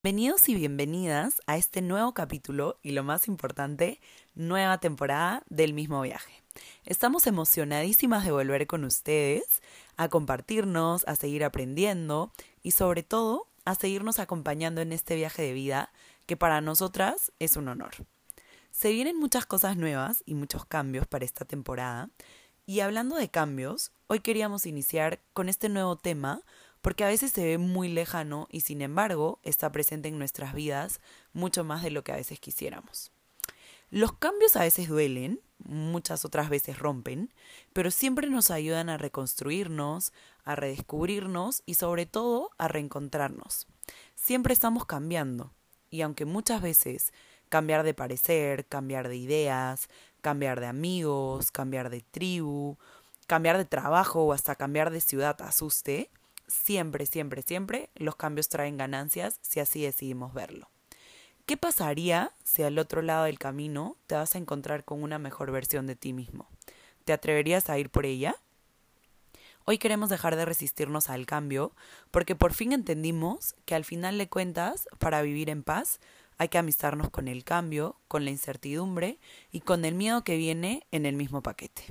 Bienvenidos y bienvenidas a este nuevo capítulo y lo más importante, nueva temporada del mismo viaje. Estamos emocionadísimas de volver con ustedes a compartirnos, a seguir aprendiendo y sobre todo a seguirnos acompañando en este viaje de vida que para nosotras es un honor. Se vienen muchas cosas nuevas y muchos cambios para esta temporada y hablando de cambios, hoy queríamos iniciar con este nuevo tema porque a veces se ve muy lejano y sin embargo está presente en nuestras vidas mucho más de lo que a veces quisiéramos. Los cambios a veces duelen, muchas otras veces rompen, pero siempre nos ayudan a reconstruirnos, a redescubrirnos y sobre todo a reencontrarnos. Siempre estamos cambiando y aunque muchas veces cambiar de parecer, cambiar de ideas, cambiar de amigos, cambiar de tribu, cambiar de trabajo o hasta cambiar de ciudad asuste, siempre, siempre, siempre los cambios traen ganancias si así decidimos verlo. ¿Qué pasaría si al otro lado del camino te vas a encontrar con una mejor versión de ti mismo? ¿Te atreverías a ir por ella? Hoy queremos dejar de resistirnos al cambio porque por fin entendimos que al final de cuentas, para vivir en paz, hay que amistarnos con el cambio, con la incertidumbre y con el miedo que viene en el mismo paquete.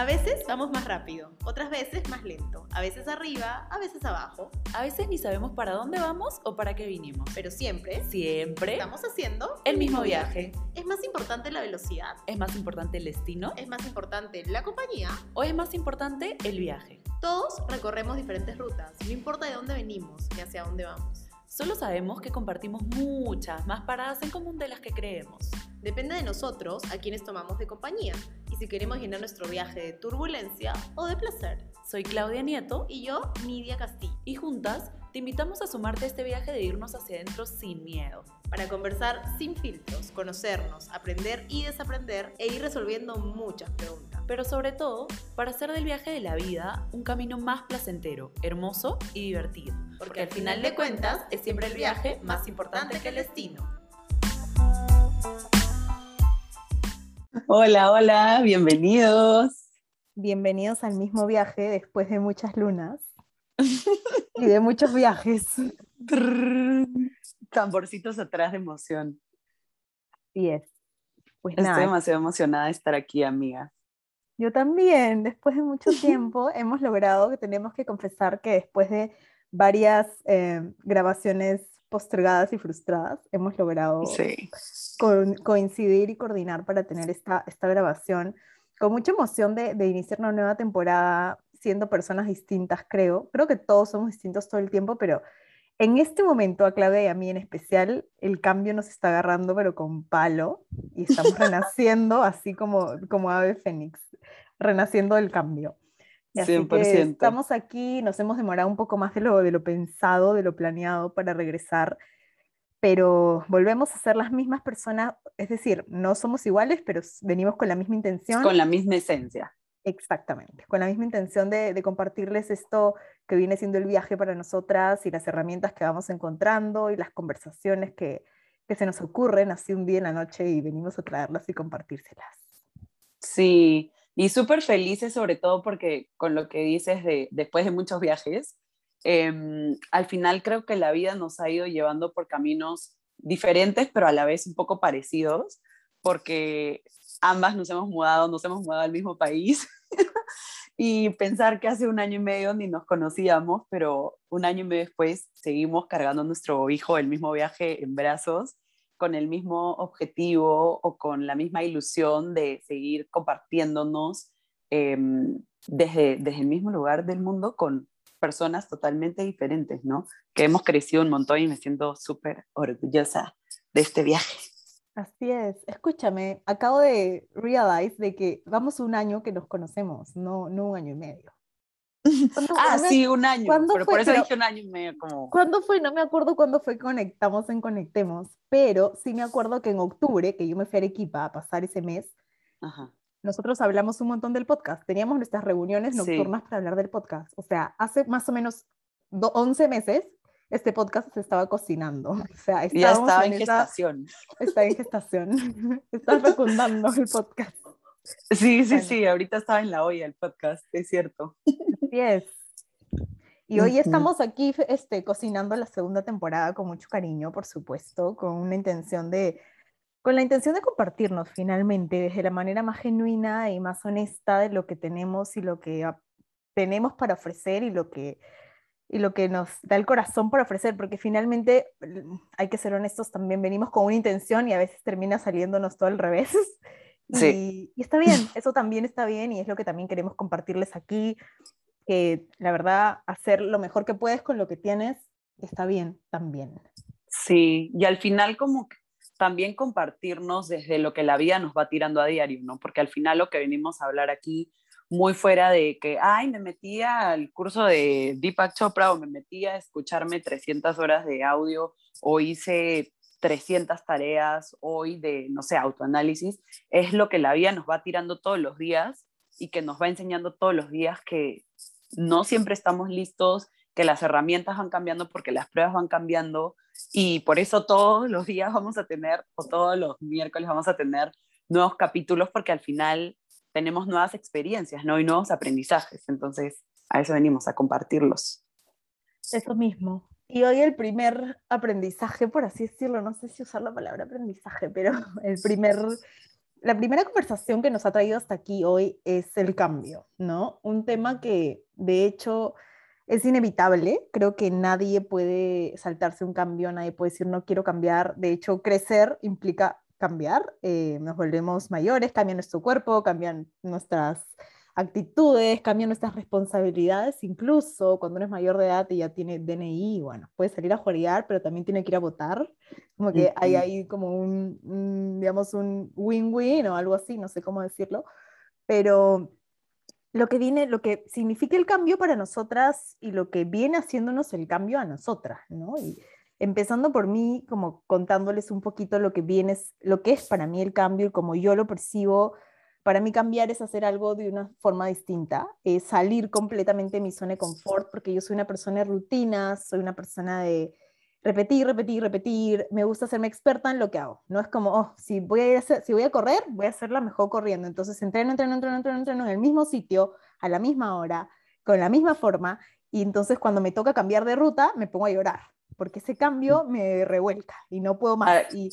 A veces vamos más rápido, otras veces más lento, a veces arriba, a veces abajo. A veces ni sabemos para dónde vamos o para qué vinimos. Pero siempre, Siempre estamos haciendo el mismo viaje. ¿Es más importante la velocidad? ¿Es más importante el destino? ¿Es más importante la compañía? ¿O es más importante el viaje? Todos recorremos diferentes rutas, no importa de dónde venimos ni hacia dónde vamos. Solo sabemos que compartimos muchas más paradas en común de las que creemos. Depende de nosotros a quienes tomamos de compañía y si queremos llenar nuestro viaje de turbulencia o de placer. Soy Claudia Nieto Y yo, Nidia Castillo, y juntas te invitamos a sumarte a este viaje de irnos hacia adentro sin miedo. para conversar sin filtros, conocernos, aprender y desaprender e ir resolviendo muchas preguntas. Pero sobre todo, para hacer del viaje de la vida un camino más placentero, hermoso y divertido. Porque al final de cuentas es siempre el viaje más importante que el destino. Hola, hola, bienvenidos. Bienvenidos al mismo viaje después de muchas lunas y de muchos viajes. Tamborcitos atrás de emoción. Y es. Pues Estoy nada, demasiado emocionada de estar aquí, amiga. yo también, después de mucho tiempo, hemos logrado que tenemos que confesar que después de varias eh, grabaciones postergadas y frustradas, hemos logrado Sí. coincidir y coordinar para tener esta, esta grabación con mucha emoción de, de iniciar una nueva temporada siendo personas distintas, creo. Creo que todos somos distintos todo el tiempo, pero en este momento, a Claudia y a mí en especial, el cambio nos está agarrando, pero con palo, y estamos renaciendo así como, como ave fénix, renaciendo del cambio. Y así que 100%. estamos aquí, nos hemos demorado un poco más de lo, de lo pensado, de lo planeado para regresar, pero volvemos a ser las mismas personas, es decir, no somos iguales, pero venimos con la misma intención. Con la misma esencia. Exactamente, con la misma intención de, de compartirles esto que viene siendo el viaje para nosotras y las herramientas que vamos encontrando y las conversaciones que, que se nos ocurren así un día en la noche y venimos a traerlas y compartírselas. Sí, y súper felices sobre todo porque con lo que dices de después de muchos viajes, em, al final creo que la vida nos ha ido llevando por caminos diferentes, pero a la vez un poco parecidos, porque ambas nos hemos mudado, nos hemos mudado al mismo país. y pensar que hace un año y medio ni nos conocíamos, pero un año y medio después seguimos cargando nuestro hijo el mismo viaje en brazos con el mismo objetivo o con la misma ilusión de seguir compartiéndonos eh, desde, desde el mismo lugar del mundo con personas totalmente diferentes, ¿no? Que hemos crecido un montón y me siento súper orgullosa de este viaje. Así es, escúchame, acabo de realize de que vamos un año que nos conocemos, no, no un año y medio. ¿Cuándo- Ah, me- sí, un año, ¿cuándo pero fue? por eso Pero- dije un año y medio como... ¿Cuándo fue? No me acuerdo cuándo fue conectamos en Conectemos, pero sí me acuerdo que en octubre, que yo me fui a Arequipa a pasar ese mes, Ajá. nosotros hablamos un montón del podcast. Teníamos nuestras reuniones Sí. nocturnas para hablar del podcast. O sea, hace más o menos do- 11 meses este podcast se estaba cocinando. O sea, ya estaba en esa- gestación. está en gestación. Está fecundando el podcast. Sí, sí, Bueno. sí, ahorita estaba en la olla el podcast, es cierto. Así es. Y hoy estamos aquí este, cocinando la segunda temporada con mucho cariño, por supuesto, con una intención de, con la intención de compartirnos finalmente desde la manera más genuina y más honesta de lo que tenemos y lo que tenemos para ofrecer y lo que, y lo que nos da el corazón para ofrecer, porque finalmente mm, hay que ser honestos también, venimos con una intención y a veces termina saliéndonos todo al revés. Y, Sí. y está bien, eso también está bien y es lo que también queremos compartirles aquí, que la verdad hacer lo mejor que puedes con lo que tienes está bien también. Sí, y al final como también compartirnos desde lo que la vida nos va tirando a diario, ¿no? Porque al final lo que venimos a hablar aquí, muy fuera de que, ay, me metí al curso de Deepak Chopra o me metí a escucharme 300 horas de audio o hice 300 tareas hoy de, no sé, autoanálisis, es lo que la vida nos va tirando todos los días y que nos va enseñando todos los días que no siempre estamos listos, que las herramientas van cambiando porque las pruebas van cambiando y por eso todos los días vamos a tener, o todos los miércoles vamos a tener nuevos capítulos porque al final tenemos nuevas experiencias, ¿no? Y nuevos aprendizajes. Entonces, a eso venimos, a compartirlos. Eso mismo. Y hoy el primer aprendizaje, por así decirlo, no sé si usar la palabra aprendizaje, pero el primer, la primera conversación que nos ha traído hasta aquí hoy es el cambio, ¿no? Un tema que de hecho es inevitable. Creo que nadie puede saltarse un cambio, nadie puede decir no quiero cambiar. De hecho, crecer implica cambiar. eh, nos volvemos mayores, cambia nuestro cuerpo, cambian nuestras actitudes, cambian nuestras responsabilidades, incluso cuando uno es mayor de edad y ya tiene DNI, bueno, puede salir a jugar, pero también tiene que ir a votar, como que hay ahí como un, digamos, un win-win o algo así, no sé cómo decirlo, pero lo que viene, lo que significa el cambio para nosotras y lo que viene haciéndonos el cambio a nosotras, ¿no? Y empezando por mí, como contándoles un poquito lo que viene, es- lo que es para mí el cambio y como yo lo percibo. Para mí cambiar es hacer algo de una forma distinta, es salir completamente de mi zona de confort, porque yo soy una persona de rutinas, soy una persona de repetir, repetir, repetir, me gusta hacerme experta en lo que hago. No es como, oh, si voy a, ir a hacer- si voy a correr, voy a hacerla mejor corriendo. Entonces entreno, entreno, entreno, entreno, entreno en el mismo sitio, a la misma hora, con la misma forma, y entonces cuando me toca cambiar de ruta, me pongo a llorar, porque ese cambio me revuelca y no puedo más. Ah, Y,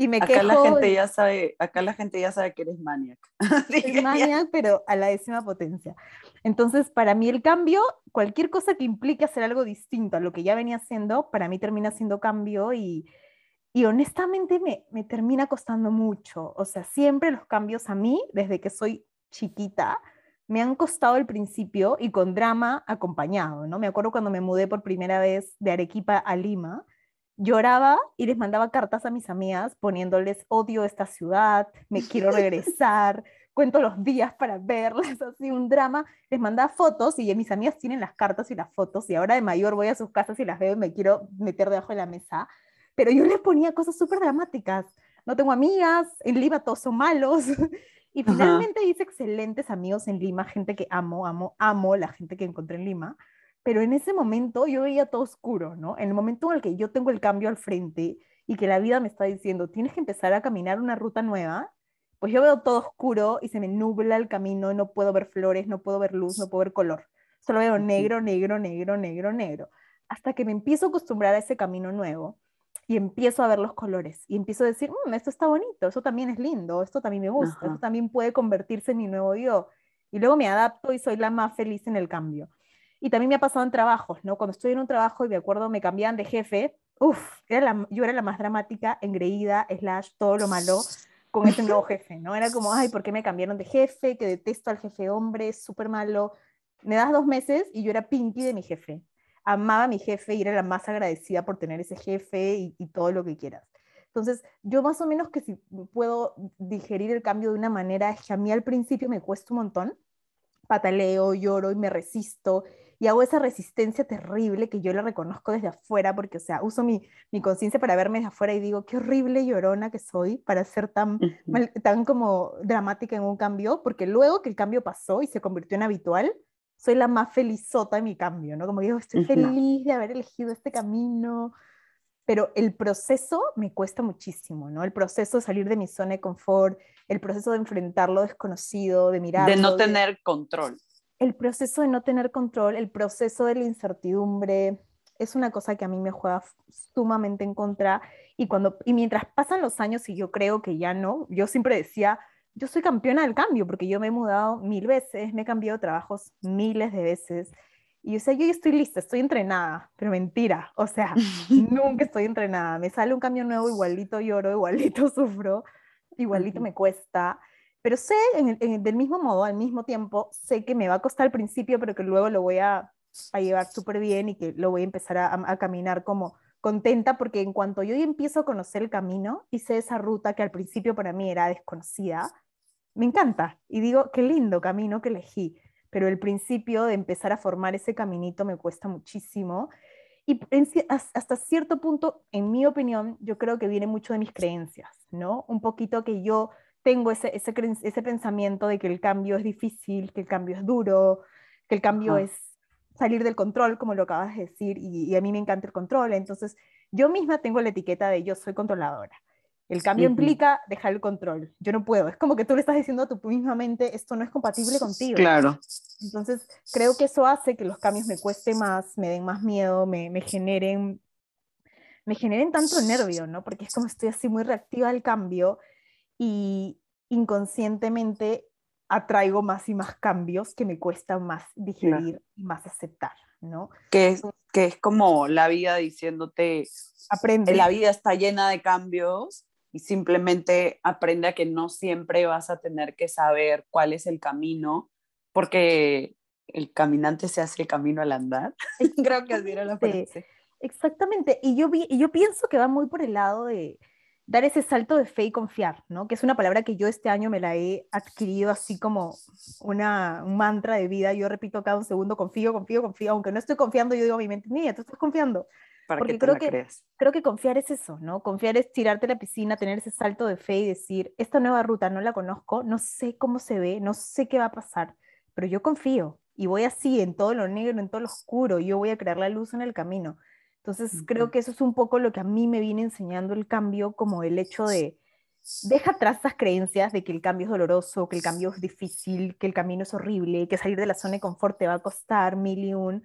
y me Acá quejo. la gente ya sabe, acá la gente ya sabe que eres maniac. Es maniac, pero a la décima potencia. Entonces, para mí el cambio, cualquier cosa que implique hacer algo distinto a lo que ya venía haciendo, para mí termina siendo cambio y, y honestamente me, me termina costando mucho. O sea, siempre los cambios a mí, desde que soy chiquita, me han costado al principio y con drama acompañado, ¿no? Me acuerdo cuando me mudé por primera vez de Arequipa a Lima, lloraba y les mandaba cartas a mis amigas poniéndoles odio esta ciudad, me quiero regresar, cuento los días para verlas, así un drama. Les mandaba fotos y mis amigas tienen las cartas y las fotos y ahora de mayor voy a sus casas y las veo y me quiero meter debajo de la mesa. Pero yo les ponía cosas súper dramáticas. No tengo amigas, en Lima todos son malos. Y Ajá. finalmente hice excelentes amigos en Lima, gente que amo, amo, amo la gente que encontré en Lima. Pero en ese momento yo veía todo oscuro, ¿no? En el momento en el que yo tengo el cambio al frente y que la vida me está diciendo, tienes que empezar a caminar una ruta nueva, pues yo veo todo oscuro y se me nubla el camino, no puedo ver flores, no puedo ver luz, no puedo ver color. Solo veo negro, negro, negro, negro, negro. Hasta que me empiezo a acostumbrar a ese camino nuevo y empiezo a ver los colores y empiezo a decir, "Mm, esto está bonito, eso también es lindo, esto también me gusta, Ajá. esto también puede convertirse en mi nuevo yo. Y luego me adapto y soy la más feliz en el cambio. Y también me ha pasado en trabajos, ¿no? Cuando estoy en un trabajo y me acuerdo, me cambiaban de jefe, uff, yo era la más dramática, engreída, slash, todo lo malo con ese nuevo jefe, ¿no? Era como, ay, ¿por qué me cambiaron de jefe? Que detesto al jefe hombre, es súper malo. Me das dos meses y yo era Pinky de mi jefe. Amaba a mi jefe y era la más agradecida por tener ese jefe y, y todo lo que quieras. Entonces, yo más o menos que si puedo digerir el cambio de una manera, es que a mí al principio me cuesta un montón, pataleo, lloro y me resisto y hago esa resistencia terrible que yo la reconozco desde afuera porque, o sea, uso mi, mi conciencia para verme desde afuera y digo, qué horrible llorona que soy para ser tan, mal- tan como dramática en un cambio, porque luego que el cambio pasó y se convirtió en habitual, soy la más felizota en mi cambio, ¿no? Como digo, estoy feliz de haber elegido este camino. pero el proceso me cuesta muchísimo, ¿no? El proceso de salir de mi zona de confort, el proceso de enfrentar lo desconocido, de mirar. De no tener control. El proceso de no tener control, el proceso de la incertidumbre, es una cosa que a mí me juega sumamente en contra. Y, cuando, y mientras pasan los años y yo creo que ya no, yo siempre decía, yo soy campeona del cambio porque yo me he mudado mil veces, me he cambiado de trabajos miles de veces y yo sé, yo ya estoy lista, estoy entrenada, pero mentira, o sea, nunca estoy entrenada. Me sale un cambio nuevo, igualito lloro, igualito sufro, igualito me cuesta, pero sé, en del mismo modo, al mismo tiempo, sé que me va a costar al principio, pero que luego lo voy a, llevar súper bien y que lo voy a empezar a, a, caminar como contenta, porque en cuanto yo empiezo a conocer el camino, hice esa ruta que al principio para mí era desconocida, me encanta y digo, qué lindo camino que elegí pero el principio de empezar a formar ese caminito me cuesta muchísimo. Y hasta cierto punto, en mi opinión, yo creo que viene mucho de mis creencias, ¿no? Un poquito que yo tengo ese, ese, ese pensamiento de que el cambio es difícil, que el cambio es duro, que el cambio es salir del control, como lo acabas de decir, y, y, a mí me encanta el control. Entonces, yo misma tengo la etiqueta de yo soy controladora. El cambio implica dejar el control. Yo no puedo. Es como que tú le estás diciendo a tu misma mente, esto no es compatible contigo. Claro. Entonces, creo que eso hace que los cambios me cueste más, me den más miedo, me, me generen me generen tanto nervio, ¿no? Porque es como estoy así muy reactiva al cambio y inconscientemente atraigo más y más cambios que me cuesta más digerir y más aceptar, ¿no? Que es, que es como la vida diciéndote, aprende. La vida está llena de cambios y simplemente aprende a que no siempre vas a tener que saber cuál es el camino, porque el caminante se hace el camino al andar. Creo que así era la frase. Exactamente, y yo, vi, y yo pienso que va muy por el lado de dar ese salto de fe y confiar, ¿no? Que es una palabra que yo este año me la he adquirido así como una, un mantra de vida. Yo repito cada un segundo, confío, confío, confío, aunque no estoy confiando, yo digo a mi mente, niña, tú estás confiando. Porque creo que, creo que confiar es eso, ¿no? Confiar es tirarte a la piscina, tener ese salto de fe y decir, esta nueva ruta no la conozco, no sé cómo se ve, no sé qué va a pasar, pero yo confío y voy así en todo lo negro, en todo lo oscuro, yo voy a crear la luz en el camino. Entonces creo que eso es un poco lo que a mí me viene enseñando el cambio, como el hecho de, deja atrás esas creencias de que el cambio es doloroso, que el cambio es difícil, que el camino es horrible, que salir de la zona de confort te va a costar mil y un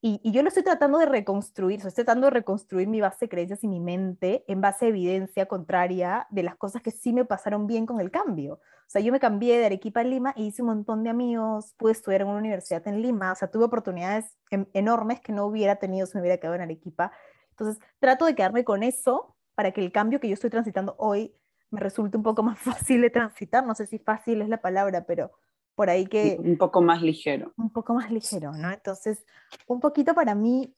y, yo lo estoy tratando de reconstruir, estoy tratando de reconstruir mi base de creencias y mi mente en base a evidencia contraria de las cosas que sí me pasaron bien con el cambio. O sea, yo me cambié de Arequipa a Lima y hice un montón de amigos, pude estudiar en una universidad en Lima, o sea, tuve oportunidades enormes que no hubiera tenido si me hubiera quedado en Arequipa. Entonces, trato de quedarme con eso para que el cambio que yo estoy transitando hoy me resulte un poco más fácil de transitar. No sé si fácil es la palabra, pero por ahí que... Un poco más ligero. Un poco más ligero, ¿no? Entonces, un poquito para mí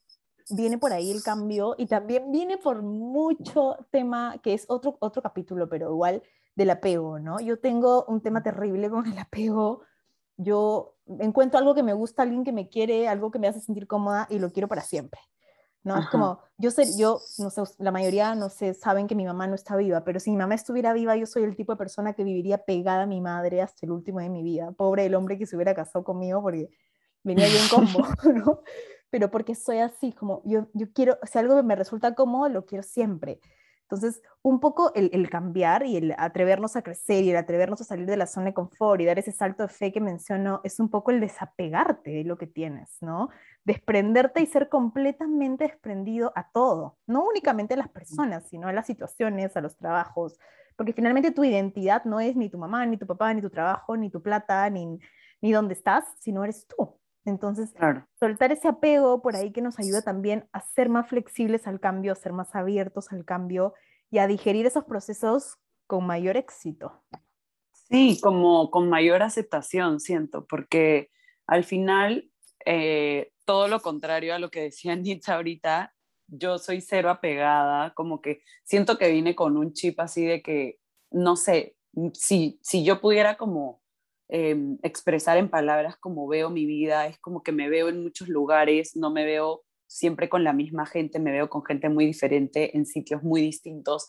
viene por ahí el cambio y también viene por mucho tema que es otro, otro capítulo, pero igual del apego, ¿no? Yo tengo un tema terrible con el apego. Yo encuentro algo que me gusta, alguien que me quiere, algo que me hace sentir cómoda y lo quiero para siempre. ¿No? Es como, yo sé, yo, no sé, la mayoría, no sé, saben que mi mamá no está viva, pero si mi mamá estuviera viva, yo soy el tipo de persona que viviría pegada a mi madre hasta el último de mi vida. Pobre el hombre que se hubiera casado conmigo porque venía bien combo, ¿no? Pero porque soy así, como yo, yo quiero, si algo me resulta cómodo, lo quiero siempre. Entonces, un poco el, el, cambiar y el atrevernos a crecer y el atrevernos a salir de la zona de confort y dar ese salto de fe que menciono es un poco el desapegarte de lo que tienes, ¿no? Desprenderte y ser completamente desprendido a todo, no únicamente a las personas, sino a las situaciones, a los trabajos, porque finalmente tu identidad no es ni tu mamá, ni tu papá, ni tu trabajo, ni tu plata, ni, ni dónde estás, sino eres tú. Entonces, soltar ese apego por ahí que nos ayuda también a ser más flexibles al cambio, a ser más abiertos al cambio y a digerir esos procesos con mayor éxito. Sí, como con mayor aceptación, siento, porque al final, eh, todo lo contrario a lo que decía Nietzsche ahorita, yo soy cero apegada, como que siento que vine con un chip así de que, no sé, si, si yo pudiera como Em, expresar en palabras cómo veo mi vida, es como que me veo en muchos lugares, no me veo siempre con la misma gente, me veo con gente muy diferente, en sitios muy distintos.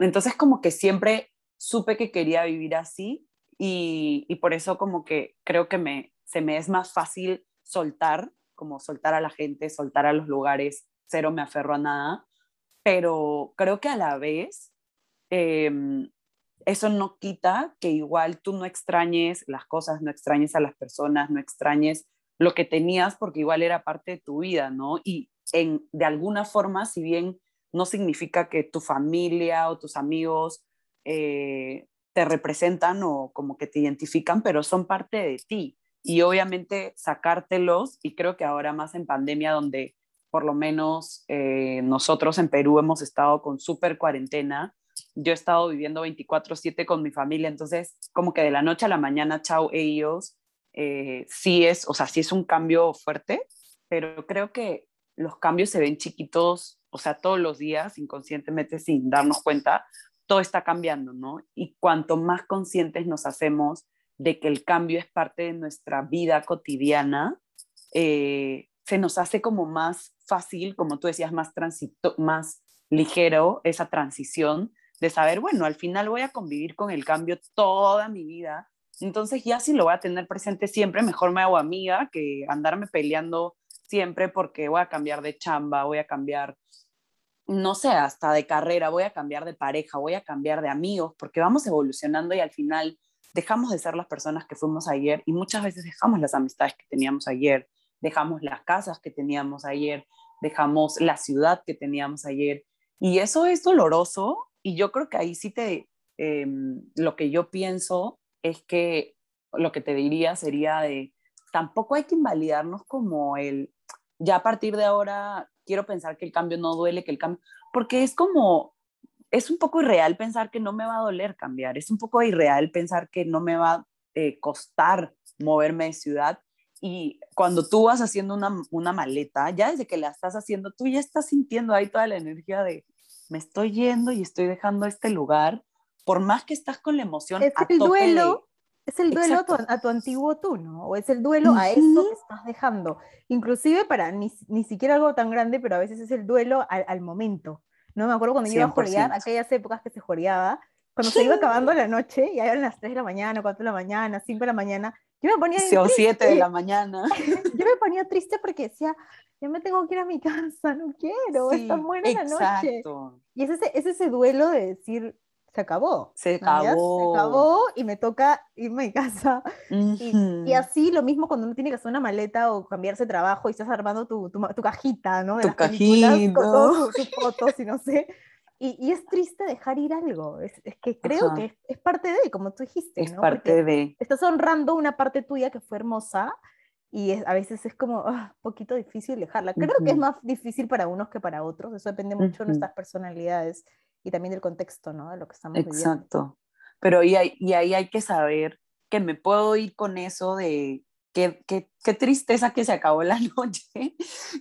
Entonces como que siempre supe que quería vivir así y, y por eso como que creo que me, se me es más fácil soltar, como soltar a la gente, soltar a los lugares, cero me aferro a nada. pero creo que a la vez em, eso no quita que igual tú no extrañes las cosas, no extrañes a las personas, no extrañes lo que tenías porque igual era parte de tu vida, ¿no? Y en, de alguna forma, si bien no significa que tu familia o tus amigos eh, te representan o como que te identifican, pero son parte de ti. Y obviamente sacártelos, y creo que ahora más en pandemia, donde por lo menos eh, nosotros en Perú hemos estado con súper cuarentena, yo he estado viviendo 24/7 con mi familia, entonces como que de la noche a la mañana, chao ellos, eh, sí es, o sea, sí es un cambio fuerte, pero creo que los cambios se ven chiquitos, o sea, todos los días, inconscientemente, sin darnos cuenta, todo está cambiando, ¿no? Y cuanto más conscientes nos hacemos de que el cambio es parte de nuestra vida cotidiana, eh, se nos hace como más fácil, como tú decías, más, transito, más ligero esa transición de saber, bueno, al final voy a convivir con el cambio toda mi vida, entonces ya si lo voy a tener presente siempre, mejor me hago amiga que andarme peleando siempre porque voy a cambiar de chamba, voy a cambiar no sé, hasta de carrera, voy a cambiar de pareja, voy a cambiar de amigos, porque vamos evolucionando y al final dejamos de ser las personas que fuimos ayer y muchas veces dejamos las amistades que teníamos ayer, dejamos las casas que teníamos ayer, dejamos la ciudad que teníamos ayer y eso es doloroso y yo creo que ahí sí te, em, lo que yo pienso es que lo que te diría sería de, tampoco hay que invalidarnos como el, ya a partir de ahora quiero pensar que el cambio no duele, que el cambio, porque es como, es un poco irreal pensar que no me va a doler cambiar, es un poco irreal pensar que no me va a eh, costar moverme de ciudad. Y cuando tú vas haciendo una, una maleta, ya desde que la estás haciendo, tú ya estás sintiendo ahí toda la energía de, me estoy yendo y estoy dejando este lugar, por más que estás con la emoción. Es el duelo, es el duelo a tu, antiguo tú, ¿no? O es el duelo a eso que estás dejando. Inclusive para ni, ni, siquiera algo tan grande, pero a veces es el duelo al, momento. No me acuerdo cuando iba a jorear, aquellas épocas que se joreaba, cuando se iba acabando la noche, y eran las 3 de la mañana, 4 de la mañana, 5 de la mañana, yo me ponía o 7 de la mañana. yo me ponía triste porque decía, yo me tengo que ir a mi casa, no quiero, está buena la noche. Y es ese, es ese duelo de decir, se acabó. Se acabó. Se acabó y me toca irme a casa. y, así lo mismo cuando uno tiene que hacer una maleta o cambiarse de trabajo y estás armando tu, tu, tu cajita, ¿no? De tu cajita. Con todas sus fotos y no sé. Y, y, es triste dejar ir algo. Es, es que creo que es, parte de, como tú dijiste. Es parte de. Estás honrando una parte tuya que fue hermosa y a veces es como un ah, poquito difícil dejarla. Creo que es más difícil para unos que para otros. Eso depende mucho de nuestras personalidades y también del contexto, ¿no? De lo que estamos Exacto. viviendo. Exacto. Pero y, y, ahí hay que saber que me puedo ir con eso de qué, qué, qué tristeza que se acabó la noche,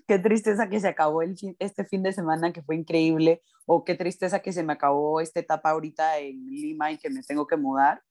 qué tristeza que se acabó el este fin de semana que fue increíble, o qué tristeza que se me acabó esta etapa ahorita en Lima y que me tengo que mudar.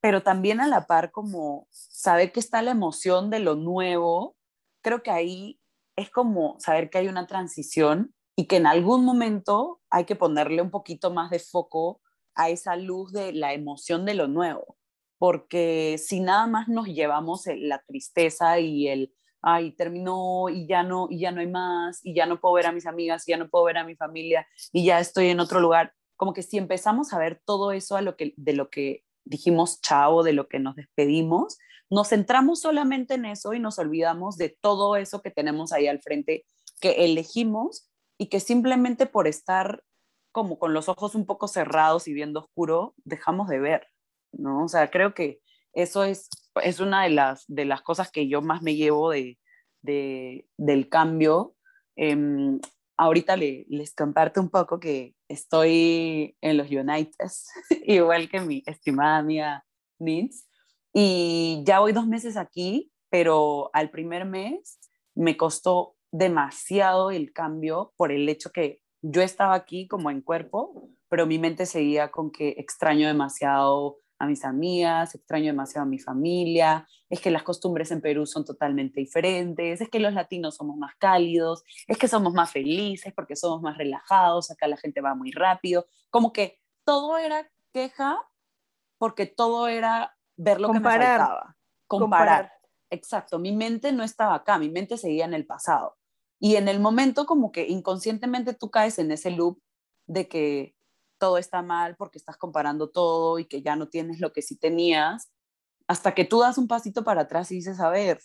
Pero también a la par como saber que está la emoción de lo nuevo, creo que ahí es como saber que hay una transición y que en algún momento hay que ponerle un poquito más de foco a esa luz de la emoción de lo nuevo, porque si nada más nos llevamos la tristeza y el, ay, terminó y ya no, y ya no hay más, y ya no puedo ver a mis amigas, y ya no puedo ver a mi familia, y ya estoy en otro lugar, como que si empezamos a ver todo eso a lo que, de lo que dijimos chao, de lo que nos despedimos, nos centramos solamente en eso y nos olvidamos de todo eso que tenemos ahí al frente, que elegimos y que simplemente por estar como con los ojos un poco cerrados y viendo oscuro, dejamos de ver, ¿no? O sea, creo que eso es, es una de las, de las cosas que yo más me llevo de, de del cambio. Eh, ahorita le, les comparto un poco que estoy en los United, igual que mi estimada amiga Nins, y ya voy dos meses aquí, pero al primer mes me costó demasiado el cambio por el hecho que yo estaba aquí como en cuerpo, pero mi mente seguía con que extraño demasiado a mis amigas, extraño demasiado a mi familia, es que las costumbres en Perú son totalmente diferentes, es que los latinos somos más cálidos, es que somos más felices porque somos más relajados, acá la gente va muy rápido, como que todo era queja porque todo era ver lo que me faltaba, comparar. comparar. Exacto, mi mente no estaba acá, mi mente seguía en el pasado. Y en el momento como que inconscientemente tú caes en ese loop de que todo está mal porque estás comparando todo y que ya no tienes lo que sí tenías, hasta que tú das un pasito para atrás y dices, a ver,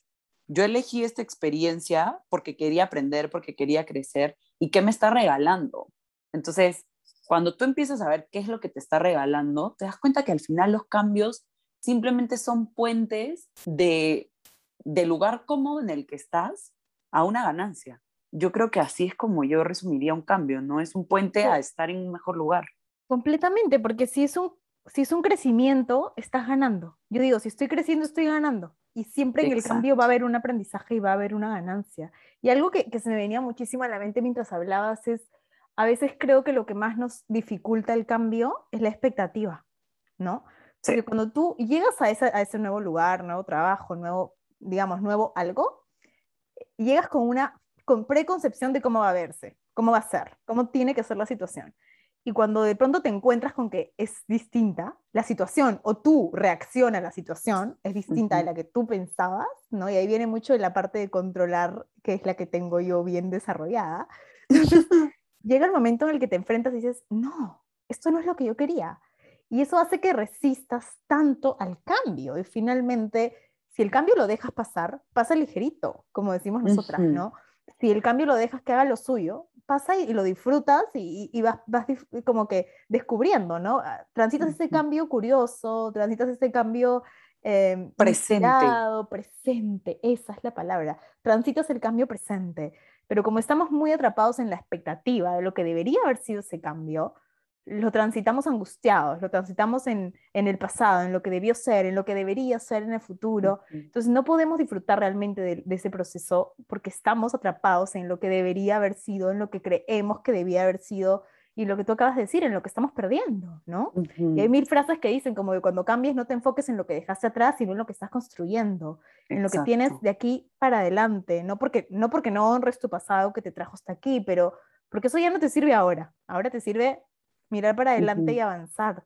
yo elegí esta experiencia porque quería aprender, porque quería crecer y qué me está regalando. Entonces, cuando tú empiezas a ver qué es lo que te está regalando, te das cuenta que al final los cambios simplemente son puentes de, de lugar cómodo en el que estás a una ganancia. Yo creo que así es como yo resumiría un cambio, ¿no? Es un puente a estar en un mejor lugar. Completamente, porque si es un, si es un crecimiento, estás ganando. Yo digo, si estoy creciendo, estoy ganando. Y siempre en el cambio va a haber un aprendizaje y va a haber una ganancia. Y algo que, que se me venía muchísimo a la mente mientras hablabas es, a veces creo que lo que más nos dificulta el cambio es la expectativa, ¿no? Porque cuando tú llegas a, esa, a ese nuevo lugar, nuevo trabajo, nuevo, digamos, nuevo algo, llegas con una con preconcepción de cómo va a verse, cómo va a ser, cómo tiene que ser la situación. Y cuando de pronto te encuentras con que es distinta la situación o tu reacción a la situación es distinta de la que tú pensabas, ¿no? Y ahí viene mucho de la parte de controlar, que es la que tengo yo bien desarrollada. llega el momento en el que te enfrentas y dices, no, esto no es lo que yo quería. Y eso hace que resistas tanto al cambio. Y finalmente, si el cambio lo dejas pasar, pasa ligerito, como decimos nosotras, ¿no? Si el cambio lo dejas que haga lo suyo, pasa y, lo disfrutas y, vas, como que descubriendo, ¿no? Ah, transitas ese cambio curioso, transitas ese cambio eh, presente. presente, esa es la palabra. Transitas el cambio presente. Pero como estamos muy atrapados en la expectativa de lo que debería haber sido ese cambio, lo transitamos angustiados, lo transitamos en, el pasado, en lo que debió ser, en lo que debería ser en el futuro. Entonces no podemos disfrutar realmente de, ese proceso porque estamos atrapados en lo que debería haber sido, en lo que creemos que debía haber sido y lo que tú acabas de decir, en lo que estamos perdiendo, ¿no? Y hay mil frases que dicen como que cuando cambies no te enfoques en lo que dejaste atrás, sino en lo que estás construyendo, en lo que tienes de aquí para adelante, no porque, no porque no honres tu pasado que te trajo hasta aquí, pero porque eso ya no te sirve ahora, ahora te sirve mirar para adelante y avanzar.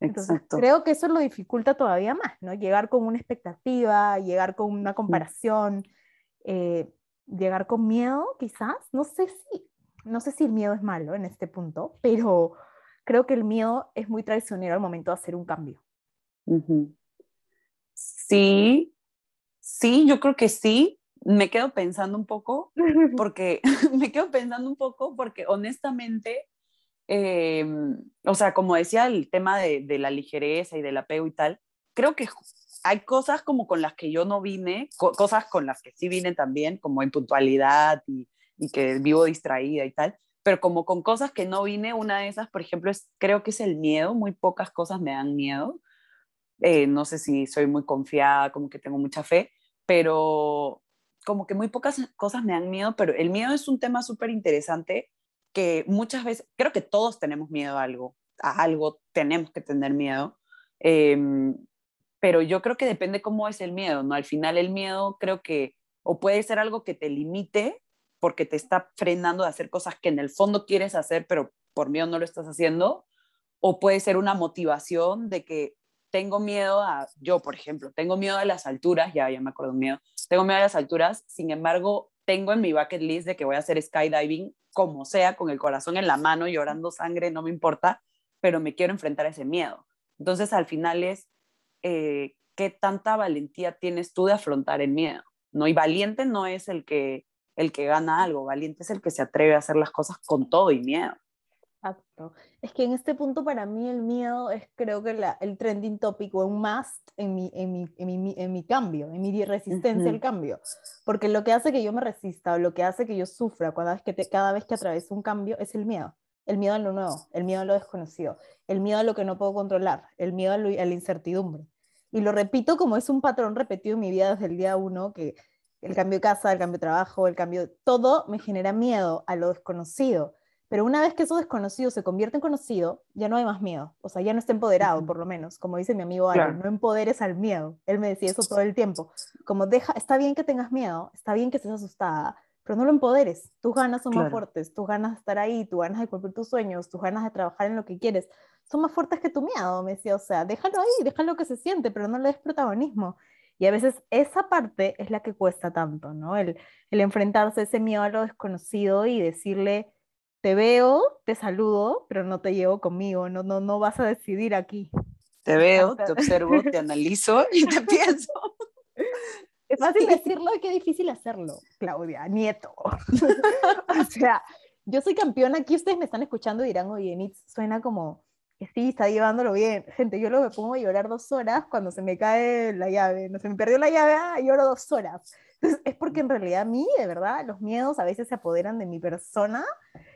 Entonces, creo que eso lo dificulta todavía más, ¿no? Llegar con una expectativa, llegar con una comparación, eh, llegar con miedo, quizás. No sé si, no sé si el miedo es malo en este punto, pero creo que el miedo es muy traicionero al momento de hacer un cambio. Sí, sí, yo creo que sí. Me quedo pensando un poco, porque me quedo pensando un poco porque honestamente Em, o sea, como decía, el tema de, de, la ligereza y del apego y tal, creo que hay cosas como con las que yo no vine, cosas con las que sí vine también, como impuntualidad y, y que vivo distraída y tal, pero como con cosas que no vine, una de esas, por ejemplo, es, creo que es el miedo, muy pocas cosas me dan miedo. Eh, no sé si soy muy confiada, como que tengo mucha fe, pero como que muy pocas cosas me dan miedo, pero el miedo es un tema súper interesante que muchas veces, creo que todos tenemos miedo a algo, a algo tenemos que tener miedo, em, pero yo creo que depende cómo es el miedo, ¿no? Al final el miedo creo que o puede ser algo que te limite porque te está frenando de hacer cosas que en el fondo quieres hacer, pero por miedo no lo estás haciendo, o puede ser una motivación de que tengo miedo a, yo por ejemplo, tengo miedo a las alturas, ya, ya me acuerdo miedo, tengo miedo a las alturas, sin embargo, tengo en mi bucket list de que voy a hacer skydiving como sea, con el corazón en la mano, llorando sangre, no me importa, pero me quiero enfrentar a ese miedo. Entonces, al final es, eh, ¿qué tanta valentía tienes tú de afrontar el miedo? ¿No? Y valiente no es el que, el que gana algo, valiente es el que se atreve a hacer las cosas con todo y miedo. Exacto. Es que en este punto para mí el miedo es creo que la, el trending topic o un must en mi, en mi, en mi, en mi cambio, en mi resistencia al cambio. Porque lo que hace que yo me resista o lo que hace que yo sufra cada vez que, te, cada vez que atravieso un cambio es el miedo. El miedo a lo nuevo, el miedo a lo desconocido, el miedo a lo que no puedo controlar, el miedo a, a la incertidumbre. Y lo repito como es un patrón repetido en mi vida desde el día uno, que el cambio de casa, el cambio de trabajo, el cambio, todo me genera miedo a lo desconocido pero una vez que eso desconocido se convierte en conocido, ya no hay más miedo. O sea, ya no está empoderado, por lo menos. Como dice mi amigo Aaron, no empoderes al miedo. Él me decía eso todo el tiempo. Como deja, está bien que tengas miedo, está bien que estés asustada, pero no lo empoderes. Tus ganas son más fuertes, tus ganas de estar ahí, tus ganas de cumplir tus sueños, tus ganas de trabajar en lo que quieres, son más fuertes que tu miedo, me decía. O sea, déjalo ahí, déjalo que se siente, pero no le des protagonismo. Y a veces esa parte es la que cuesta tanto, ¿no? El, el enfrentarse ese miedo a lo desconocido y decirle, te veo, te saludo, pero no te llevo conmigo, no, no, no vas a decidir aquí. Te veo, te observo, te analizo y te pienso. Es fácil decirlo y qué difícil hacerlo, Claudia, nieto. o sea, yo soy campeona, aquí ustedes me están escuchando y dirán, oye, Nitz, suena como que sí, está llevándolo bien. Gente, yo luego me pongo a llorar dos horas cuando se me cae la llave, no se me perdió la llave, ah, lloro dos horas. Entonces, es porque en realidad a mí, de verdad, los miedos a veces se apoderan de mi persona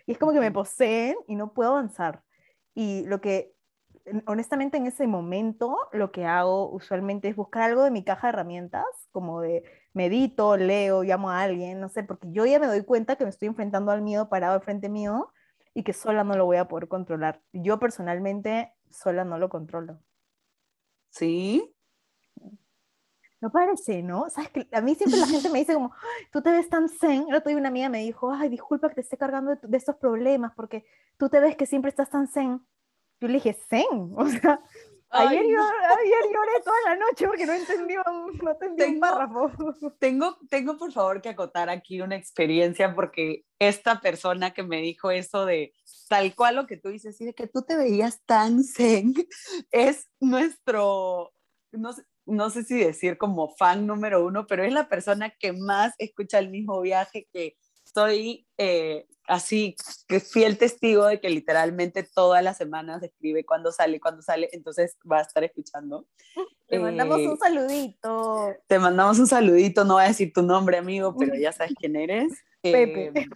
y es como que me poseen y no puedo avanzar. Y lo que honestamente en ese momento lo que hago usualmente es buscar algo de mi caja de herramientas, como de medito, leo, llamo a alguien, no sé, porque yo ya me doy cuenta que me estoy enfrentando al miedo parado al frente mío y que sola no lo voy a poder controlar. Yo personalmente sola no lo controlo. Sí. No parece, ¿no? Sabes que a mí siempre la gente me dice como, tú te ves tan zen. El otro día una amiga me dijo, ay, disculpa que te esté cargando de, de estos problemas porque tú te ves que siempre estás tan zen. Yo le dije, zen, o sea, ayer, yo, ayer, lloré toda la noche porque no entendí, no entendí tengo, un párrafo. Tengo, tengo, por favor, que acotar aquí una experiencia porque esta persona que me dijo eso de tal cual lo que tú dices, y de que tú te veías tan zen, es nuestro, no sé, no sé si decir como fan número uno, pero es la persona que más escucha el mismo viaje, que soy eh, así, que fiel testigo de que literalmente todas las semanas escribe cuando sale, cuando sale, entonces va a estar escuchando. Te mandamos un eh, saludito. Te mandamos un saludito, no voy a decir tu nombre, amigo, pero ya sabes quién eres. Pepe. Eh,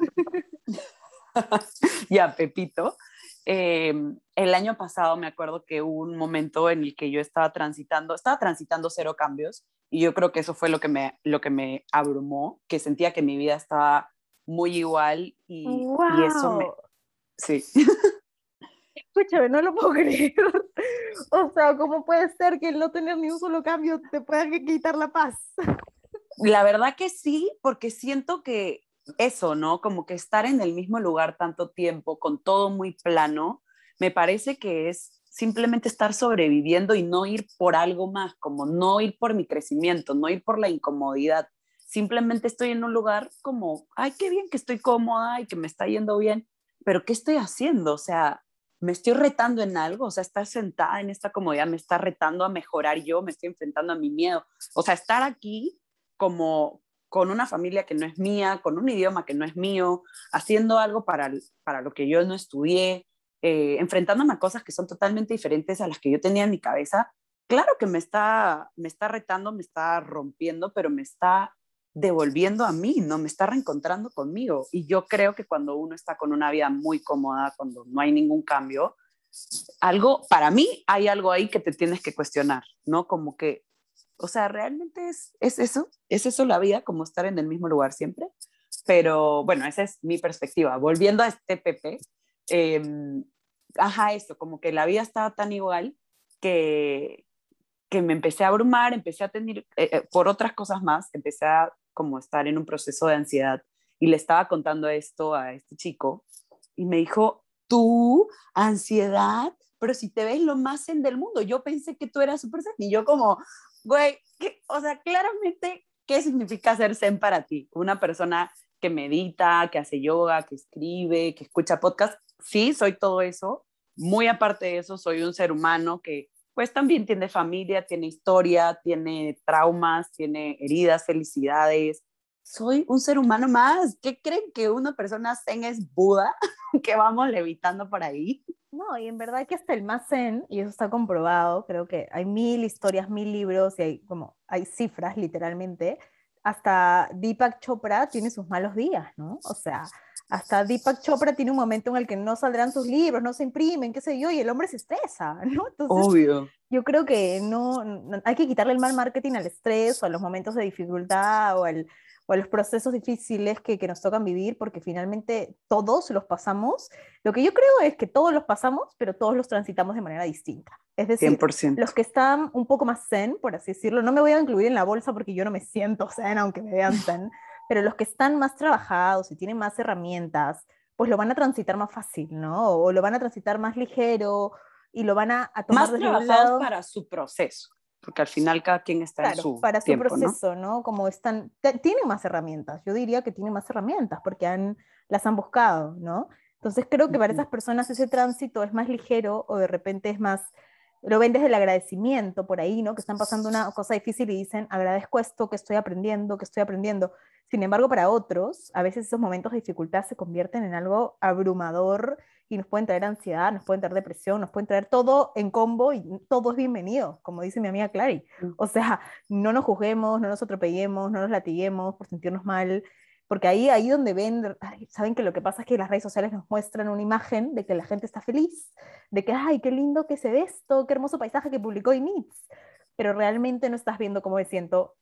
ya, Pepito. El año pasado me acuerdo que hubo un momento en el que yo estaba transitando, estaba transitando cero cambios y yo creo que eso fue lo que me, lo que me abrumó, que sentía que mi vida estaba muy igual y, y eso me... Sí. Escúchame, no lo puedo creer. O sea, ¿cómo puede ser que el no tener ni un solo cambio te pueda quitar la paz? La verdad que sí, porque siento que eso, ¿no? Como que estar en el mismo lugar tanto tiempo, con todo muy plano, me parece que es simplemente estar sobreviviendo y no ir por algo más, como no ir por mi crecimiento, no ir por la incomodidad, simplemente estoy en un lugar como, ay, qué bien que estoy cómoda y que me está yendo bien, pero ¿qué estoy haciendo? O sea, me estoy retando en algo, o sea, estar sentada en esta comodidad me está retando a mejorar yo, me estoy enfrentando a mi miedo. O sea, estar aquí como con una familia que no es mía, con un idioma que no es mío, haciendo algo para, para lo que yo no estudié, eh, enfrentándome a cosas que son totalmente diferentes a las que yo tenía en mi cabeza, claro que me está, me está retando, me está rompiendo, pero me está devolviendo a mí, no me está reencontrando conmigo. Y yo creo que cuando uno está con una vida muy cómoda, cuando no hay ningún cambio, algo, para mí hay algo ahí que te tienes que cuestionar, ¿no? Como que, o sea, realmente es, es eso, es eso la vida, como estar en el mismo lugar siempre. Pero bueno, esa es mi perspectiva. Volviendo a este Pepe, em, ajá, esto, como que la vida estaba tan igual que, que me empecé a abrumar, empecé a tener, eh, eh, por otras cosas más, empecé a como estar en un proceso de ansiedad y le estaba contando esto a este chico y me dijo, tú, ansiedad, pero si te ves lo más zen del mundo, yo pensé que tú eras súper zen y yo como, güey, o sea, claramente, ¿qué significa ser zen para ti? Una persona que medita, que hace yoga, que escribe, que escucha podcast, sí, soy todo eso. Muy aparte de eso, soy un ser humano que pues también tiene familia, tiene historia, tiene traumas, tiene heridas, felicidades. Soy un ser humano más. ¿Qué creen que una persona zen es Buda? que vamos levitando por ahí. No, y en verdad que hasta el más zen, y eso está comprobado, creo que hay mil historias, mil libros y hay como hay cifras literalmente. Hasta Deepak Chopra tiene sus malos días, ¿no? O sea, hasta Deepak Chopra tiene un momento en el que no saldrán sus libros, no se imprimen, qué sé yo, y el hombre se estresa, ¿no? Entonces, Obvio. Yo creo que no, hay que quitarle el mal marketing al estrés o a los momentos de dificultad o, al, o a los procesos difíciles que, que, nos tocan vivir, porque finalmente todos los pasamos. Lo que yo creo es que todos los pasamos, pero todos los transitamos de manera distinta. Es decir, 100%. los que están un poco más zen, por así decirlo, no me voy a incluir en la bolsa porque yo no me siento zen, aunque me vean zen pero los que están más trabajados y tienen más herramientas, pues lo van a transitar más fácil, ¿no? O lo van a transitar más ligero y lo van a, tomar más trabajados para su proceso. Porque al final cada quien está en su para su tiempo, proceso, ¿no? Como están, tienen más herramientas, yo diría que tienen más herramientas porque han, las han buscado, ¿no? Entonces creo que para esas personas ese tránsito es más ligero o de repente es más, lo ven desde el agradecimiento por ahí, ¿no? Que están pasando una cosa difícil y dicen, agradezco esto que estoy aprendiendo, que estoy aprendiendo. Sin embargo, para otros, a veces esos momentos de dificultad se convierten en algo abrumador y nos pueden traer ansiedad, nos pueden traer depresión, nos pueden traer todo en combo y todo es bienvenido, como dice mi amiga Clary. Mm. O sea, no nos juzguemos, no nos atropellemos, no nos latiguemos por sentirnos mal, porque ahí, ahí donde ven, saben que lo que pasa es que las redes sociales nos muestran una imagen de que la gente está feliz, de que, ay, qué lindo que se ve esto, qué hermoso paisaje que publicó Initz, pero realmente no estás viendo cómo me siento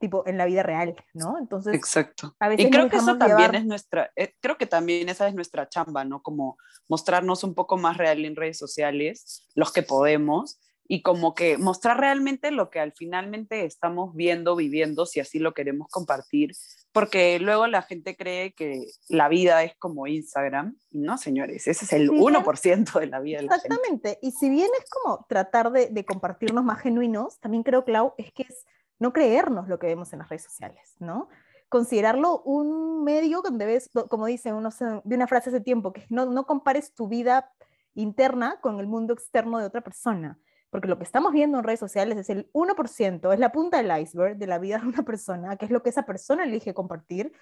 tipo en la vida real, ¿no? Entonces, exacto. y creo que eso también es nuestra, eh, creo que también esa es nuestra chamba, ¿no? Como mostrarnos un poco más real en redes sociales, los que podemos, y como que mostrar realmente lo que al finalmente estamos viendo, viviendo, si así lo queremos compartir, porque luego la gente cree que la vida es como Instagram, no, señores, ese es el 1% de la vida. De Exactamente, y si bien es como tratar de, de compartirnos más genuinos, también creo, Clau, es que es no creernos lo que vemos en las redes sociales, ¿no? Considerarlo un medio donde ves, como dice uno de una frase hace tiempo, que no, no compares tu vida interna con el mundo externo de otra persona, porque lo que estamos viendo en redes sociales es el 1%, es la punta del iceberg de la vida de una persona, que es lo que esa persona elige compartir,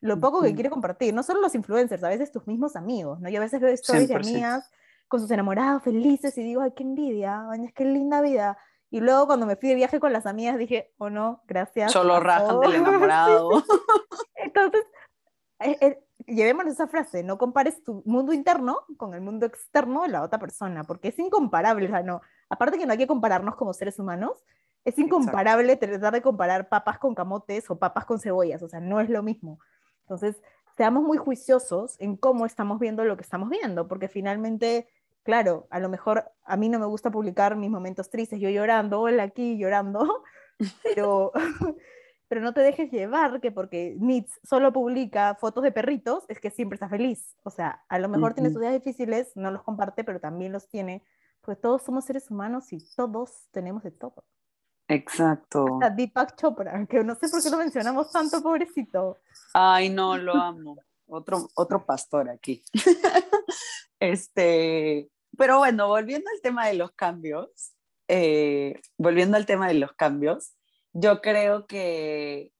lo poco que quiere compartir, no solo los influencers, a veces tus mismos amigos, ¿no? Yo a veces veo historias de amigas con sus enamorados felices y digo, ay, qué envidia, ay, qué linda vida. Y luego cuando me fui de viaje con las amigas dije, oh no, gracias. Solo rajan del enamorado. Entonces, eh, eh, llevémonos esa frase, no compares tu mundo interno con el mundo externo de la otra persona, porque es incomparable, o sea, no, aparte que no hay que compararnos como seres humanos, es incomparable tratar de comparar papas con camotes o papas con cebollas, o sea, no es lo mismo. Entonces, seamos muy juiciosos en cómo estamos viendo lo que estamos viendo, porque finalmente claro, a lo mejor a mí no me gusta publicar mis momentos tristes, yo llorando, hola aquí llorando, pero, pero no te dejes llevar que porque Nitz solo publica fotos de perritos, es que siempre está feliz. O sea, a lo mejor tiene sus días difíciles, no los comparte, pero también los tiene, pues todos somos seres humanos y todos tenemos de todo. Exacto. Hasta Deepak Chopra, que no sé por qué lo mencionamos tanto, pobrecito. Ay, no, lo amo. Otro, otro pastor aquí. este, pero bueno, volviendo al tema de los cambios, eh, volviendo al tema de los cambios, yo creo que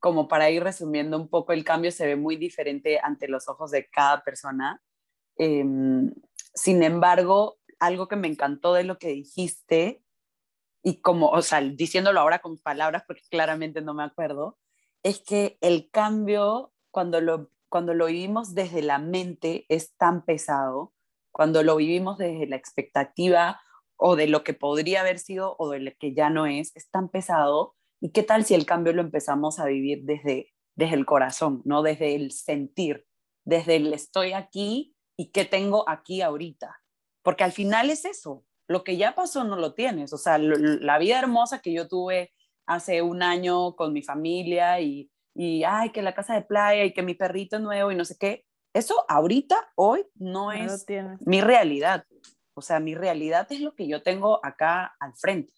como para ir resumiendo un poco, el cambio se ve muy diferente ante los ojos de cada persona. Em, sin embargo, algo que me encantó de lo que dijiste, y como, o sea, diciéndolo ahora con palabras porque claramente no me acuerdo, es que el cambio, cuando lo, cuando lo vivimos desde la mente, es tan pesado cuando lo vivimos desde la expectativa o de lo que podría haber sido o de lo que ya no es, es tan pesado. ¿Y qué tal si el cambio lo empezamos a vivir desde, desde el corazón, no desde el sentir, desde el estoy aquí y qué tengo aquí ahorita? Porque al final es eso, lo que ya pasó no lo tienes. O sea, la vida hermosa que yo tuve hace un año con mi familia y, y, ay, que la casa de playa y que mi perrito nuevo y no sé qué, eso ahorita, hoy, no, es mi realidad. O sea, mi realidad es lo que yo tengo acá al frente,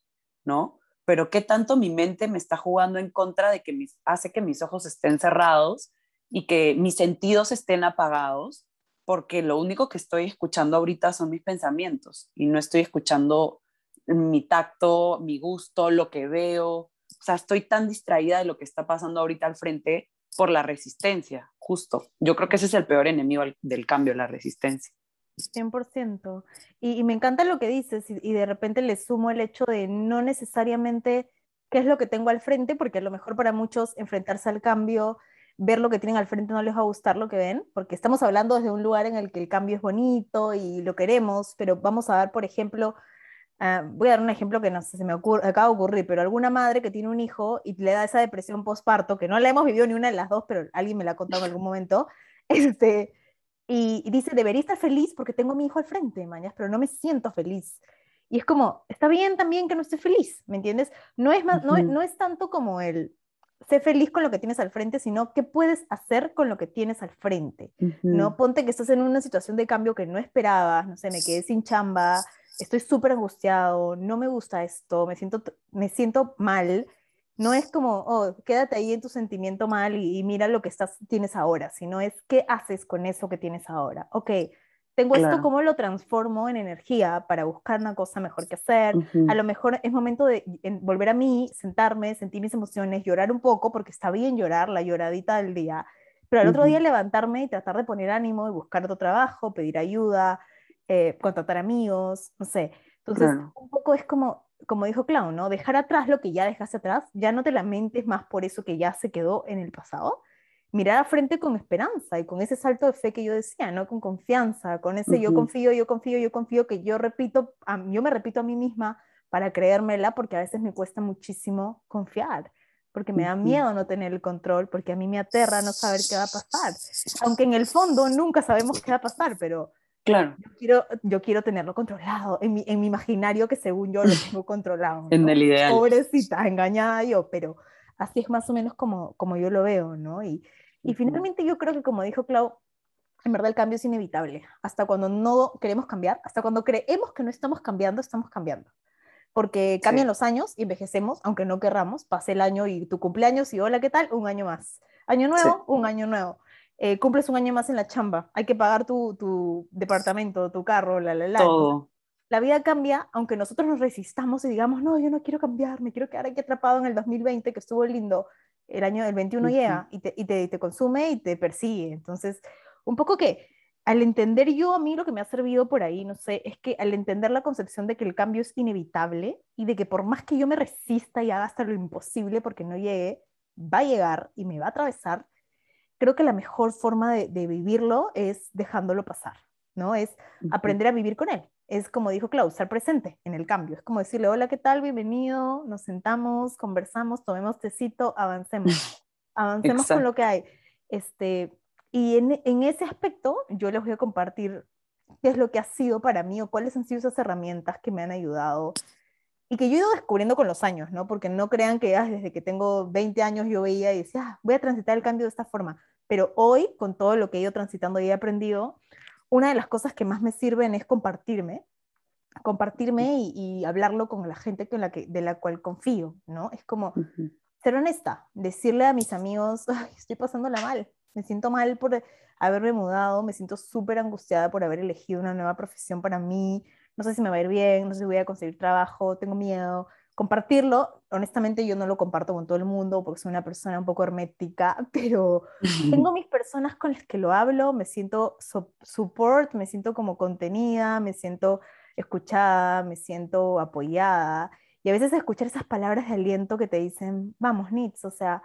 ¿no? Pero qué tanto mi mente me está jugando en contra de que mis, hace que mis ojos estén cerrados y que mis sentidos estén apagados, porque lo único que estoy escuchando ahorita son mis pensamientos y no estoy escuchando mi tacto, mi gusto, lo que veo. O sea, estoy tan distraída de lo que está pasando ahorita al frente por la resistencia, justo. Yo creo que ese es el peor enemigo del cambio, la resistencia. 100%. Y, y me encanta lo que dices y, de repente le sumo el hecho de no necesariamente qué es lo que tengo al frente, porque a lo mejor para muchos enfrentarse al cambio, ver lo que tienen al frente no les va a gustar lo que ven, porque estamos hablando desde un lugar en el que el cambio es bonito y lo queremos, pero vamos a dar, por ejemplo, Ah, voy a dar un ejemplo que no sé, se me ocurre, acaba de ocurrir, pero alguna madre que tiene un hijo y le da esa depresión postparto, que no la hemos vivido ni una de las dos, pero alguien me la ha contado en algún momento, este, y, dice, debería estar feliz porque tengo a mi hijo al frente, mañas, pero no me siento feliz. Y es como, está bien también que no esté feliz, ¿me entiendes? No es, más, no, no es tanto como el sé feliz con lo que tienes al frente, sino qué puedes hacer con lo que tienes al frente. No ponte que estás en una situación de cambio que no esperabas, no sé, me quedé sin chamba, estoy súper angustiado, no me gusta esto, me siento, me siento mal, no es como, oh, quédate ahí en tu sentimiento mal y, mira lo que estás, tienes ahora, sino es qué haces con eso que tienes ahora. Ok, tengo esto, ¿cómo lo transformo en energía para buscar una cosa mejor que hacer? A lo mejor es momento de volver a mí, sentarme, sentir mis emociones, llorar un poco, porque está bien llorar, la lloradita del día, pero al otro día levantarme y tratar de poner ánimo y buscar otro trabajo, pedir ayuda, eh, contratar amigos, no sé. Entonces, un poco es como, como dijo Clown, ¿no? Dejar atrás lo que ya dejaste atrás, ya no te lamentes más por eso que ya se quedó en el pasado, mirar a frente con esperanza y con ese salto de fe que yo decía, ¿no? Con confianza, con ese yo confío, yo confío, yo confío, que yo repito, yo me repito a mí misma para creérmela porque a veces me cuesta muchísimo confiar, porque me da miedo no tener el control, porque a mí me aterra no saber qué va a pasar, aunque en el fondo nunca sabemos qué va a pasar, pero Claro. Yo quiero, yo quiero tenerlo controlado, en mi, en mi imaginario que según yo lo tengo controlado. en el ideal. Pobrecita, engañada yo, pero así es más o menos como, como yo lo veo, ¿no? Y, y finalmente yo creo que como dijo Clau, en verdad el cambio es inevitable. Hasta cuando no queremos cambiar, hasta cuando creemos que no estamos cambiando, estamos cambiando. Porque cambian los años y envejecemos, aunque no querramos, pase el año y tu cumpleaños y hola, ¿qué tal? Un año más. Año nuevo, un año nuevo eh, cumples un año más en la chamba, hay que pagar tu, tu departamento, tu carro, la, la, la. Todo. La vida cambia, aunque nosotros nos resistamos y digamos, no, yo no quiero cambiar, me quiero quedar aquí atrapado en el 2020, que estuvo lindo, el año del 21 llega y, te, y te, te, consume y te persigue. Entonces, un poco que al entender yo, a mí lo que me ha servido por ahí, no sé, es que al entender la concepción de que el cambio es inevitable y de que por más que yo me resista y haga hasta lo imposible porque no llegue, va a llegar y me va a atravesar, creo que la mejor forma de, vivirlo es dejándolo pasar, ¿no? Es aprender a vivir con él. Es como dijo Klaus, estar presente en el cambio. Es como decirle, hola, ¿qué tal? Bienvenido, nos sentamos, conversamos, tomemos tecito, avancemos. Avancemos con lo que hay. Este, y en, en, ese aspecto, yo les voy a compartir qué es lo que ha sido para mí o cuáles han sido esas herramientas que me han ayudado y que yo he ido descubriendo con los años, ¿no? Porque no crean que ah, desde que tengo 20 años yo veía y decía, ah, voy a transitar el cambio de esta forma. Pero hoy, con todo lo que he ido transitando y he aprendido, una de las cosas que más me sirven es compartirme, compartirme y, hablarlo con la gente con la que, de la cual confío, ¿no? Es como ser honesta, decirle a mis amigos, estoy pasándola mal, me siento mal por haberme mudado, me siento súper angustiada por haber elegido una nueva profesión para mí, no sé si me va a ir bien, no sé si voy a conseguir trabajo, tengo miedo. Compartirlo, honestamente yo no lo comparto con todo el mundo porque soy una persona un poco hermética, pero tengo mis personas con las que lo hablo, me siento support, me siento como contenida, me siento escuchada, me siento apoyada. Y a veces escuchar esas palabras de aliento que te dicen, vamos, Nitz, o sea,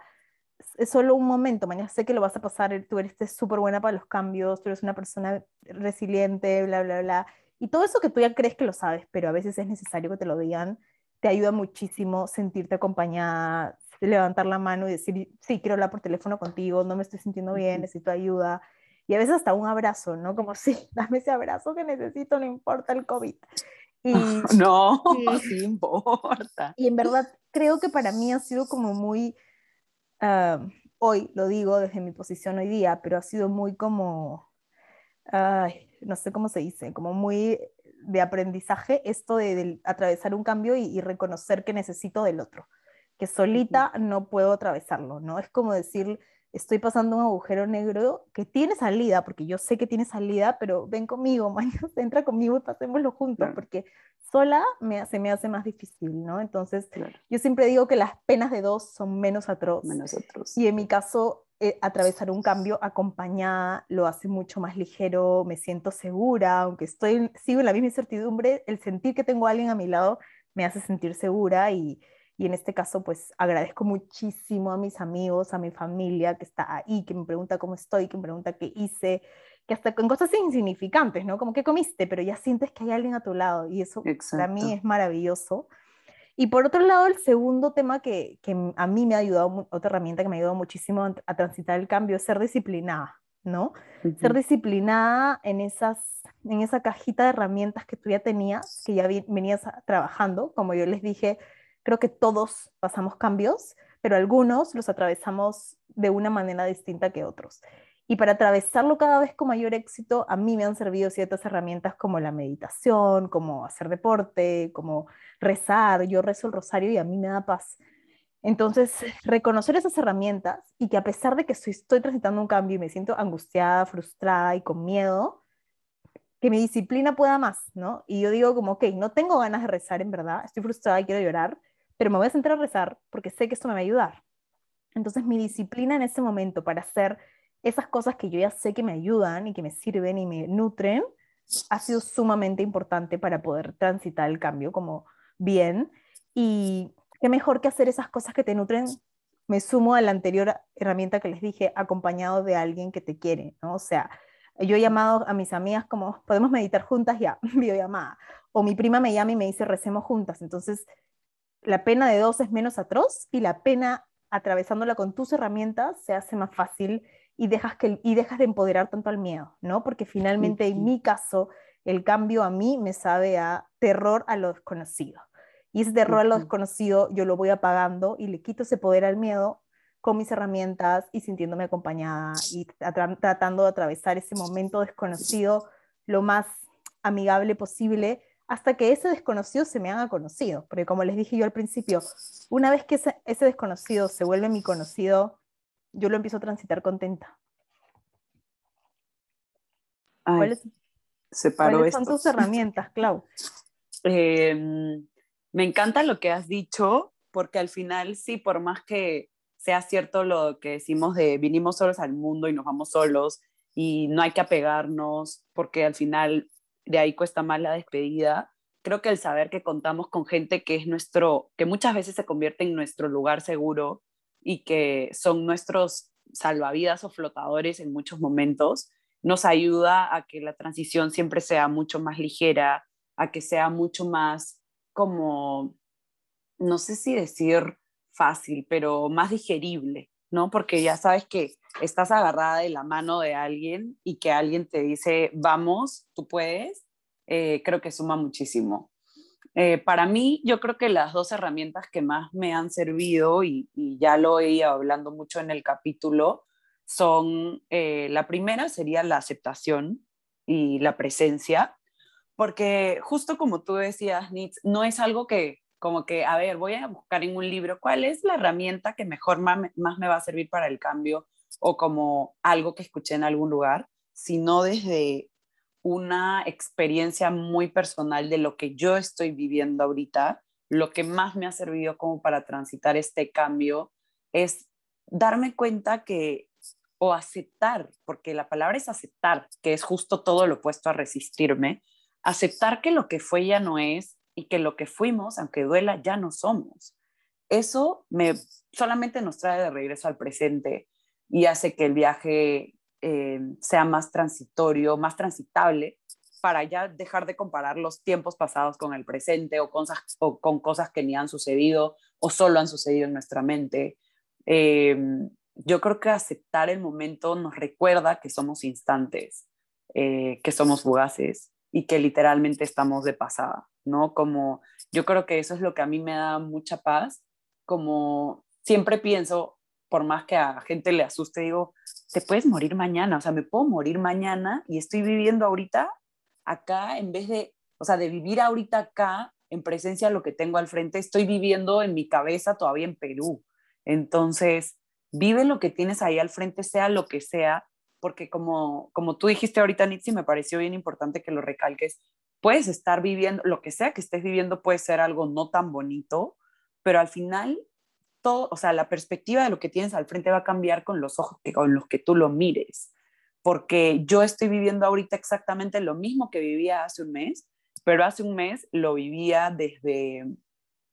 es solo un momento, mañana sé que lo vas a pasar, tú eres súper buena para los cambios, tú eres una persona resiliente, bla, bla, bla. Y todo eso que tú ya crees que lo sabes, pero a veces es necesario que te lo digan, te ayuda muchísimo sentirte acompañada, levantar la mano y decir, sí, quiero hablar por teléfono contigo, no me estoy sintiendo bien, necesito ayuda. Y a veces hasta un abrazo, ¿no? Como, sí, dame ese abrazo que necesito, no importa el COVID. Y, no, sí importa. Y en verdad creo que para mí ha sido como muy, ah, hoy lo digo desde mi posición hoy día, pero ha sido muy como, ay, no sé cómo se dice, como muy de aprendizaje esto de, atravesar un cambio y, reconocer que necesito del otro, que solita no puedo atravesarlo, ¿no? Es como decir, estoy pasando un agujero negro que tiene salida, porque yo sé que tiene salida, pero ven conmigo, mañana entra conmigo y pasémoslo juntos, porque sola me, se me hace más difícil, ¿no? Entonces, yo siempre digo que las penas de dos son menos atroz. Menos atroz. Y en mi caso, eh, atravesar un cambio acompañada lo hace mucho más ligero, me siento segura, aunque estoy, sigo en la misma incertidumbre, el sentir que tengo a alguien a mi lado me hace sentir segura y, y en este caso pues agradezco muchísimo a mis amigos, a mi familia que está ahí, que me pregunta cómo estoy, que me pregunta qué hice, que hasta con cosas insignificantes, ¿no? Como que comiste, pero ya sientes que hay alguien a tu lado y eso para mí es maravilloso. Y por otro lado, el segundo tema que, que, a mí me ha ayudado, otra herramienta que me ha ayudado muchísimo a, transitar el cambio es ser disciplinada, ¿no? Ser disciplinada en, esas, en esa cajita de herramientas que tú ya tenías, que ya venías trabajando. Como yo les dije, creo que todos pasamos cambios, pero algunos los atravesamos de una manera distinta que otros. Y para atravesarlo cada vez con mayor éxito, a mí me han servido ciertas herramientas como la meditación, como hacer deporte, como rezar. Yo rezo el rosario y a mí me da paz. Entonces, reconocer esas herramientas y que a pesar de que estoy, estoy transitando un cambio y me siento angustiada, frustrada y con miedo, que mi disciplina pueda más, ¿no? Y yo digo como, ok, no tengo ganas de rezar en verdad, estoy frustrada y quiero llorar, pero me voy a sentar a rezar porque sé que esto me va a ayudar. Entonces, mi disciplina en ese momento para hacer esas cosas que yo ya sé que me ayudan y que me sirven y me nutren, ha sido sumamente importante para poder transitar el cambio como bien. Y qué mejor que hacer esas cosas que te nutren. Me sumo a la anterior herramienta que les dije, acompañado de alguien que te quiere, ¿no? O sea, yo he llamado a mis amigas como, podemos meditar juntas ya, videollamada. O mi prima me llama y me dice, recemos juntas. Entonces, la pena de dos es menos atroz y la pena atravesándola con tus herramientas se hace más fácil y dejas, que, y dejas de empoderar tanto al miedo, ¿no? Porque finalmente en mi caso, el cambio a mí me sabe a terror a lo desconocido. Y ese terror a lo desconocido yo lo voy apagando y le quito ese poder al miedo con mis herramientas y sintiéndome acompañada y tratando de atravesar ese momento desconocido lo más amigable posible hasta que ese desconocido se me haga conocido. Porque como les dije yo al principio, una vez que ese, desconocido se vuelve mi conocido, yo lo empiezo a transitar contenta. ¿Cuáles, son tus herramientas, Clau? Em, me encanta lo que has dicho, porque al final sí, por más que sea cierto lo que decimos de vinimos solos al mundo y nos vamos solos y no hay que apegarnos, porque al final de ahí cuesta más la despedida. Creo que el saber que contamos con gente que es nuestro, que muchas veces se convierte en nuestro lugar seguro y que son nuestros salvavidas o flotadores en muchos momentos, nos ayuda a que la transición siempre sea mucho más ligera, a que sea mucho más como, no sé si decir fácil, pero más digerible, ¿no? Porque ya sabes que estás agarrada de la mano de alguien y que alguien te dice, vamos, tú puedes, eh, creo que suma muchísimo. Eh, para mí, yo creo que las dos herramientas que más me han servido, y, ya lo he ido hablando mucho en el capítulo, son, eh, la primera sería la aceptación y la presencia, porque justo como tú decías, Nitz, no es algo que como que, a ver, voy a buscar en un libro cuál es la herramienta que mejor más me va a servir para el cambio o como algo que escuché en algún lugar, sino desde una experiencia muy personal de lo que yo estoy viviendo ahorita, lo que más me ha servido como para transitar este cambio es darme cuenta que, o aceptar, porque la palabra es aceptar, que es justo todo lo opuesto a resistirme, aceptar que lo que fue ya no es y que lo que fuimos, aunque duela, ya no somos. Eso me solamente nos trae de regreso al presente y hace que el viaje eh, sea más transitorio, más transitable, para ya dejar de comparar los tiempos pasados con el presente o, cosas, o con cosas que ni han sucedido o solo han sucedido en nuestra mente. Eh, yo creo que aceptar el momento nos recuerda que somos instantes, eh, que somos fugaces y que literalmente estamos de pasada, ¿no? Como yo creo que eso es lo que a mí me da mucha paz, como siempre pienso, por más que a gente le asuste, digo, te puedes morir mañana, o sea, me puedo morir mañana y estoy viviendo ahorita acá en vez de, o sea, de vivir ahorita acá en presencia de lo que tengo al frente, estoy viviendo en mi cabeza todavía en Perú. Entonces, vive lo que tienes ahí al frente, sea lo que sea, porque como, como tú dijiste ahorita, Nitsi, me pareció bien importante que lo recalques, puedes estar viviendo, lo que sea que estés viviendo puede ser algo no tan bonito, pero al final todo, o sea, la perspectiva de lo que tienes al frente va a cambiar con los ojos que, con los que tú lo mires. Porque yo estoy viviendo ahorita exactamente lo mismo que vivía hace un mes, pero hace un mes lo vivía desde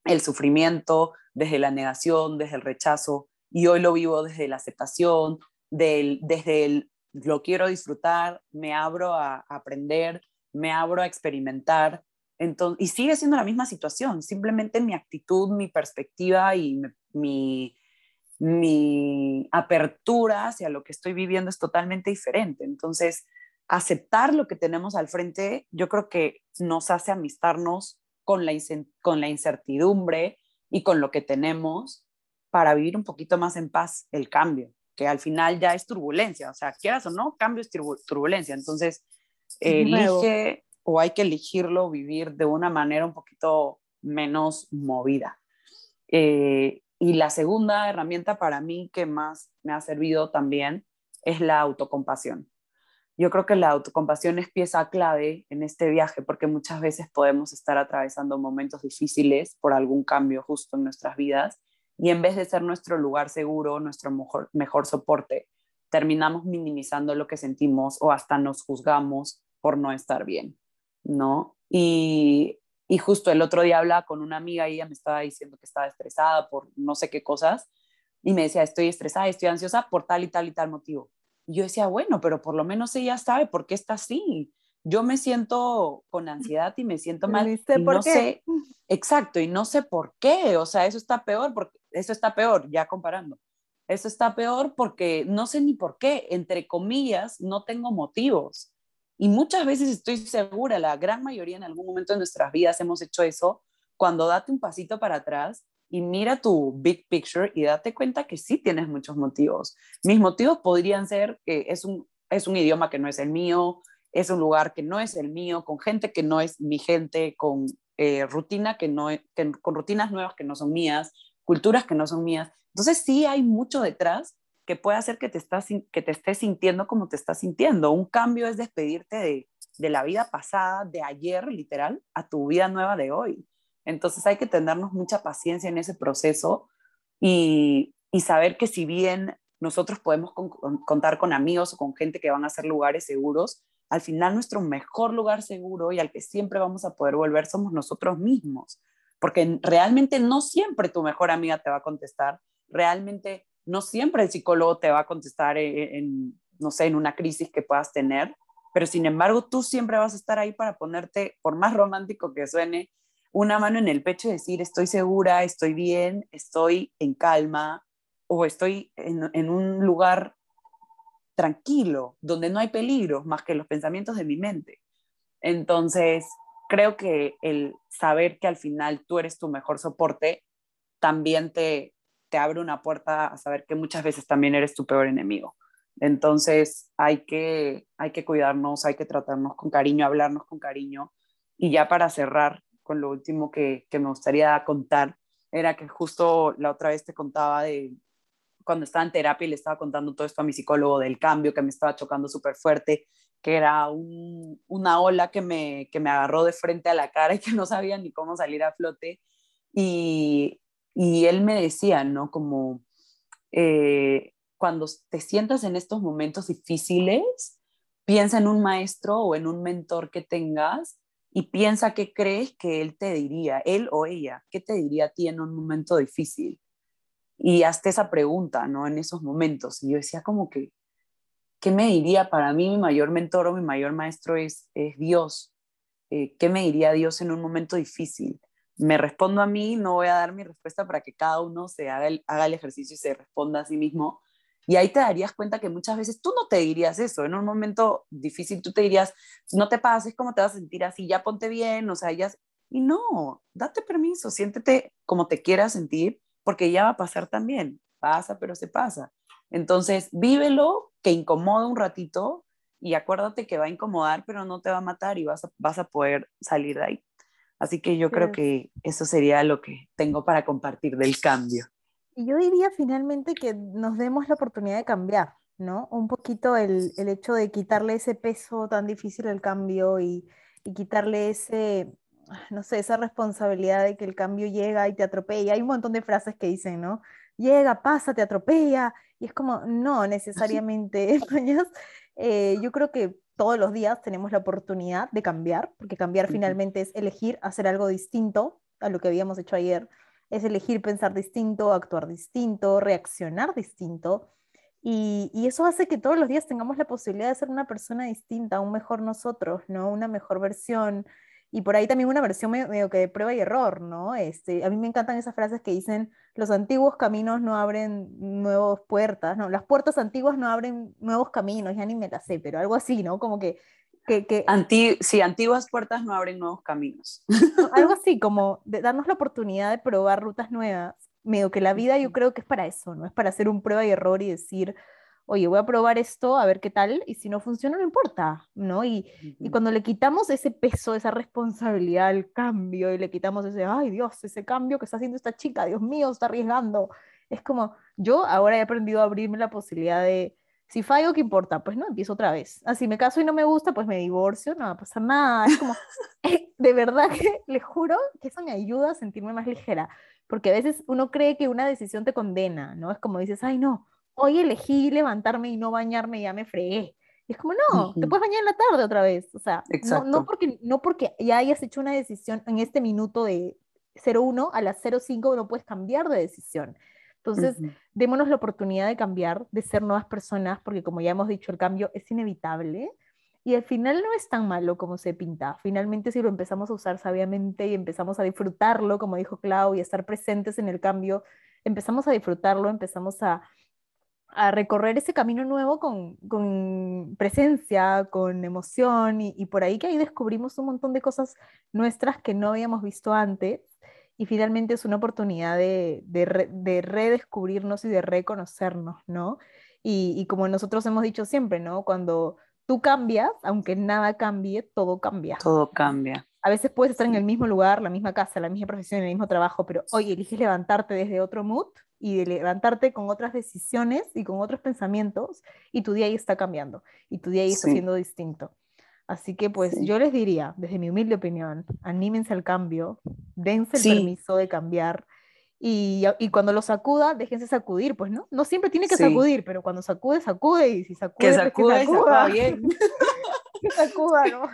el sufrimiento, desde la negación, desde el rechazo, y hoy lo vivo desde la aceptación, del, desde el lo quiero disfrutar, me abro a, aprender, me abro a experimentar. Entonces, y sigue siendo la misma situación, simplemente mi actitud, mi perspectiva y mi, mi apertura hacia lo que estoy viviendo es totalmente diferente. Entonces, aceptar lo que tenemos al frente, yo creo que nos hace amistarnos con la, con la incertidumbre y con lo que tenemos para vivir un poquito más en paz el cambio. que al final ya es turbulencia, o sea, quieras o no, cambio es turbulencia, entonces elige o hay que elegirlo vivir de una manera un poquito menos movida. Eh, y la segunda herramienta para mí que más me ha servido también es la autocompasión. Yo creo que la autocompasión es pieza clave en este viaje porque muchas veces podemos estar atravesando momentos difíciles por algún cambio justo en nuestras vidas y en vez de ser nuestro lugar seguro, nuestro mejor, mejor soporte, terminamos minimizando lo que sentimos o hasta nos juzgamos por no estar bien, ¿no? Y, y justo el otro día hablaba con una amiga y ella me estaba diciendo que estaba estresada por no sé qué cosas y me decía, estoy estresada, estoy ansiosa por tal y tal y tal motivo. Y yo decía, bueno, pero por lo menos ella sabe por qué está así. Yo me siento con ansiedad y me siento mal. y no sé, exacto, y no sé por qué. O sea, eso está peor, porque eso está peor, ya comparando. Eso está peor porque no sé ni por qué, entre comillas, no tengo motivos. Y muchas veces estoy segura, la gran mayoría en algún momento de nuestras vidas hemos hecho eso, cuando date un pasito para atrás y mira tu big picture y date cuenta que sí tienes muchos motivos. Mis motivos podrían ser que es un, es un idioma que no es el mío, es un lugar que no es el mío, con gente que no es mi gente, con eh, rutina que no, con rutinas nuevas que no son mías, culturas que no son mías. Entonces sí hay mucho detrás que puede hacer que te, estás, que te estés sintiendo como te estás sintiendo. Un cambio es despedirte de, de la vida pasada, de ayer, literal, a tu vida nueva de hoy. Entonces hay que tenernos mucha paciencia en ese proceso y, saber que si bien nosotros podemos contar con amigos o con gente que van a ser lugares seguros, al final nuestro mejor lugar seguro y al que siempre vamos a poder volver somos nosotros mismos, porque realmente no siempre tu mejor amiga te va a contestar, realmente no siempre el psicólogo te va a contestar en, no sé, en una crisis que puedas tener, pero sin embargo tú siempre vas a estar ahí para ponerte, por más romántico que suene, una mano en el pecho y decir, estoy segura, estoy bien, estoy en calma o estoy en, un lugar tranquilo, donde no hay peligro más que los pensamientos de mi mente. Entonces, creo que el saber que al final tú eres tu mejor soporte también te, te abre una puerta a saber que muchas veces también eres tu peor enemigo. Entonces, hay que, hay que cuidarnos, hay que tratarnos con cariño, hablarnos con cariño. Y ya para cerrar, con lo último que, que, me gustaría contar, era que justo la otra vez te contaba de cuando estaba en terapia y le estaba contando todo esto a mi psicólogo del cambio que me estaba chocando súper fuerte, que era un, una ola que me, que me agarró de frente a la cara y que no sabía ni cómo salir a flote. Y, y él me decía, ¿no? Como eh, cuando te sientas en estos momentos difíciles, piensa en un maestro o en un mentor que tengas y piensa qué crees que él te diría, él o ella, qué te diría a ti en un momento difícil. Y hazte esa pregunta, ¿no? En esos momentos. Y yo decía como que, ¿qué me diría para mí mi mayor mentor o mi mayor maestro es, es Dios? Eh, ¿Qué me diría Dios en un momento difícil? Me respondo a mí, no voy a dar mi respuesta para que cada uno se haga el, haga el ejercicio y se responda a sí mismo, y ahí te darías cuenta que muchas veces tú no te dirías eso. En un momento difícil tú te dirías, no te pases, ¿cómo te vas a sentir así? Ya ponte bien, o sea, ya... Y no, date permiso, siéntete como te quieras sentir, porque ya va a pasar también. Pasa, pero se pasa. Entonces, vívelo, que incomoda un ratito y acuérdate que va a incomodar, pero no te va a matar y vas a, vas a poder salir de ahí. Así que yo creo que eso sería lo que tengo para compartir del cambio. Y yo diría finalmente que nos demos la oportunidad de cambiar, ¿no? Un poquito el, el hecho de quitarle ese peso tan difícil al cambio y, y, quitarle ese, no sé, esa responsabilidad de que el cambio llega y te atropella. Hay un montón de frases que dicen, ¿no? Llega, pasa, te atropella. Y es como, no necesariamente. eh, yo creo que todos los días tenemos la oportunidad de cambiar, porque cambiar finalmente es elegir hacer algo distinto a lo que habíamos hecho ayer es elegir pensar distinto, actuar distinto, reaccionar distinto. Y, eso hace que todos los días tengamos la posibilidad de ser una persona distinta, un mejor nosotros, ¿no? Una mejor versión. Y por ahí también una versión medio, que de prueba y error, ¿no? Este, a mí me encantan esas frases que dicen, los antiguos caminos no abren nuevas puertas, ¿no? Las puertas antiguas no abren nuevos caminos, ya ni me las sé, pero algo así, ¿no? Como que que, sí, antiguas puertas no abren nuevos caminos. Algo así, como de darnos la oportunidad de probar rutas nuevas Medio que la vida yo creo que es para eso, ¿no? Es para hacer un prueba y error y decir, oye, voy a probar esto, a ver qué tal, y si no funciona, no importa, ¿no? Y, y cuando le quitamos ese peso, esa responsabilidad al cambio, y le quitamos ese, ay Dios, ese cambio que está haciendo esta chica, Dios mío, está arriesgando, es como, yo ahora he aprendido a abrirme la posibilidad de, si fallo, ¿qué importa? Pues no, empiezo otra vez. Así me caso y no me gusta, pues me divorcio, no va a pasar nada. Es como, eh, de verdad que le juro que eso me ayuda a sentirme más ligera, porque a veces uno cree que una decisión te condena, ¿no? Es como dices, ay, no, hoy elegí levantarme y no bañarme y ya me fregué. Y es como, no, te puedes bañar en la tarde otra vez. O sea, no, no, porque, no porque ya hayas hecho una decisión en este minuto de 01 a las 05 no puedes cambiar de decisión. Entonces, démonos la oportunidad de cambiar, de ser nuevas personas, porque como ya hemos dicho, el cambio es inevitable y al final no es tan malo como se pinta. Finalmente, si lo empezamos a usar sabiamente y empezamos a disfrutarlo, como dijo Clau, y a estar presentes en el cambio, empezamos a disfrutarlo, empezamos a, a recorrer ese camino nuevo con, con presencia, con emoción, y, y, por ahí que ahí descubrimos un montón de cosas nuestras que no habíamos visto antes y finalmente es una oportunidad de, de, redescubrirnos y de reconocernos, ¿no? Y, y, como nosotros hemos dicho siempre, ¿no? Cuando tú cambias, aunque nada cambie, todo cambia. Todo cambia. A veces puedes estar en el mismo lugar, la misma casa, la misma profesión, el mismo trabajo, pero hoy eliges levantarte desde otro mood y de levantarte con otras decisiones y con otros pensamientos y tu día ahí está cambiando y tu día ahí está siendo distinto. Así que pues yo les diría, desde mi humilde opinión, anímense al cambio, dense el permiso de cambiar y, y, cuando lo sacuda, déjense sacudir, pues no, no siempre tiene que sacudir, pero cuando sacude, sacude y si sacude, que sacude, pues, que sacuda. bien. que sacuda, ¿no?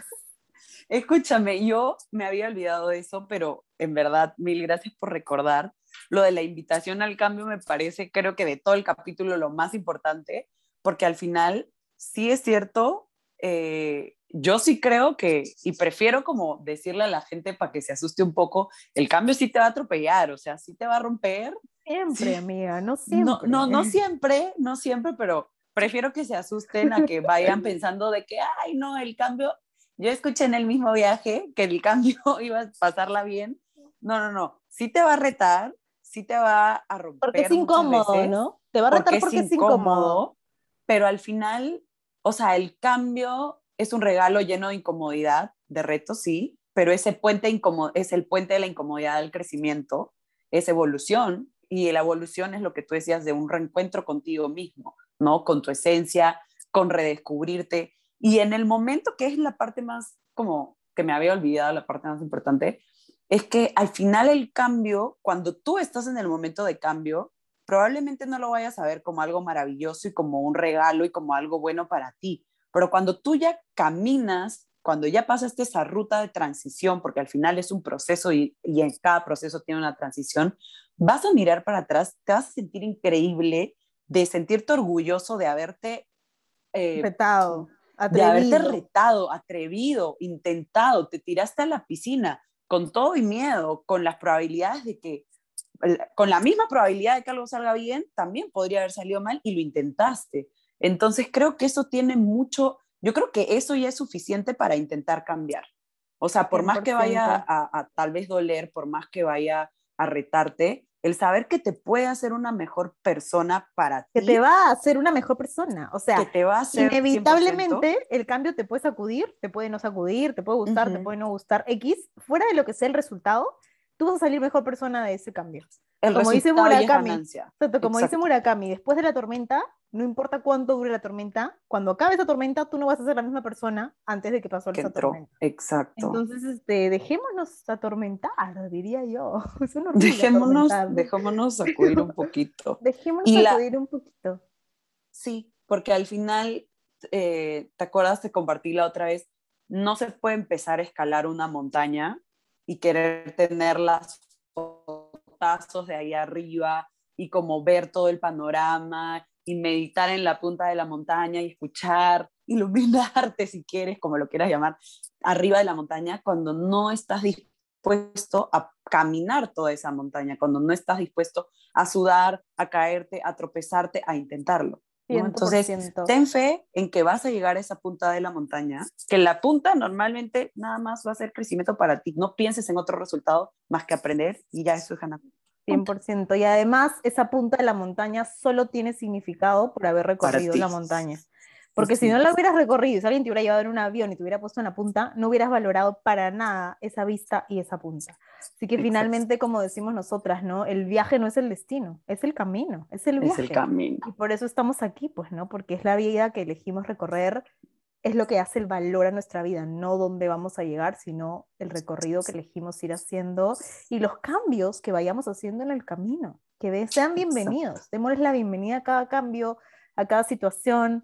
Escúchame, yo me había olvidado de eso, pero en verdad, mil gracias por recordar. Lo de la invitación al cambio me parece, creo que de todo el capítulo, lo más importante, porque al final sí es cierto, eh, yo sí creo que, y prefiero como decirle a la gente para que se asuste un poco, el cambio sí te va a atropellar, o sea, sí te va a romper. Siempre, amiga, no siempre. No, no, no siempre, no siempre, pero prefiero que se asusten a que vayan pensando de que, ay, no, el cambio, yo escuché en el mismo viaje que el cambio iba a pasarla bien. No, no, no, sí te va a retar, sí te va a romper. Porque es incómodo, ¿no? Te va a retar porque, es, incómodo, Pero al final, o sea, el cambio es un regalo lleno de incomodidad, de retos, sí, pero ese puente es el puente de la incomodidad del crecimiento, es evolución, y la evolución es lo que tú decías de un reencuentro contigo mismo, ¿no? Con tu esencia, con redescubrirte. Y en el momento que es la parte más, como que me había olvidado, la parte más importante, es que al final el cambio, cuando tú estás en el momento de cambio, probablemente no lo vayas a ver como algo maravilloso y como un regalo y como algo bueno para ti, pero cuando tú ya caminas, cuando ya pasaste esa ruta de transición, porque al final es un proceso y, en cada proceso tiene una transición, vas a mirar para atrás, te vas a sentir increíble de sentirte orgulloso de haberte... Eh, retado. De haberte retado, atrevido, intentado, te tiraste a la piscina con todo y miedo, con las probabilidades de que, con la misma probabilidad de que algo salga bien, también podría haber salido mal y lo intentaste. Entonces creo que eso tiene mucho, yo creo que eso ya es suficiente para intentar cambiar. O sea, por más que vaya a, tal vez doler, por más que vaya a retarte, el saber que te puede hacer una mejor persona para ti. Que te va a hacer una mejor persona. O sea, que te va a hacer inevitablemente el cambio te puede sacudir, te puede no sacudir, te puede gustar, te puede no gustar. X, fuera de lo que sea el resultado, tú vas a salir mejor persona de ese cambio. como dice Murakami, como dice Murakami, después de la tormenta, no importa cuánto dure la tormenta, cuando acabe esa tormenta, tú no vas a ser la misma persona antes de que pasó esa tormenta. Exacto. Entonces, este, dejémonos atormentar, diría yo. dejémonos, dejémonos sacudir un poquito. dejémonos sacudir un poquito. Sí, porque al final, eh, ¿te acuerdas de compartir la otra vez? No se puede empezar a escalar una montaña y querer tener las fotazos de ahí arriba y como ver todo el panorama y meditar en la punta de la montaña y escuchar, iluminarte si quieres, como lo quieras llamar, arriba de la montaña cuando no estás dispuesto a caminar toda esa montaña, cuando no estás dispuesto a sudar, a caerte, a tropezarte, a intentarlo. Entonces, ten fe en que vas a llegar a esa punta de la montaña, que la punta normalmente nada más va a ser crecimiento para ti. No pienses en otro resultado más que aprender y ya eso es ganar. 100%. Y además, esa punta de la montaña solo tiene significado por haber recorrido la montaña. Porque si no la hubieras recorrido, si alguien te hubiera llevado en un avión y te hubiera puesto en la punta, no hubieras valorado para nada esa vista y esa punta. Así que finalmente, como decimos nosotras, ¿no? El viaje no es el destino, es el camino, es el viaje. Es el camino. Y por eso estamos aquí, pues, ¿no? Porque es la vida que elegimos recorrer, es lo que hace el valor a nuestra vida, no dónde vamos a llegar, sino el recorrido que elegimos ir haciendo y los cambios que vayamos haciendo en el camino. Que sean bienvenidos, démosles la bienvenida a cada cambio, a cada situación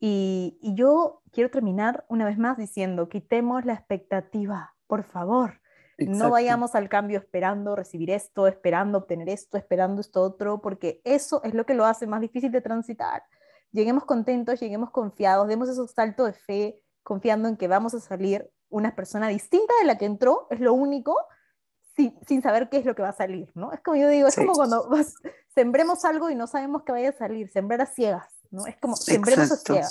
y, yo quiero terminar una vez más diciendo, quitemos la expectativa, por favor. No vayamos al cambio esperando recibir esto, esperando obtener esto, esperando esto otro, porque eso es lo que lo hace más difícil de transitar. Lleguemos contentos, lleguemos confiados, demos esos saltos de fe, confiando en que vamos a salir una persona distinta de la que entró, es lo único, sin, sin saber qué es lo que va a salir, ¿no? Es como yo digo, es como cuando sembremos algo y no sabemos qué vaya a salir, sembrar a ciegas ¿no? Es como, sembremos hacia,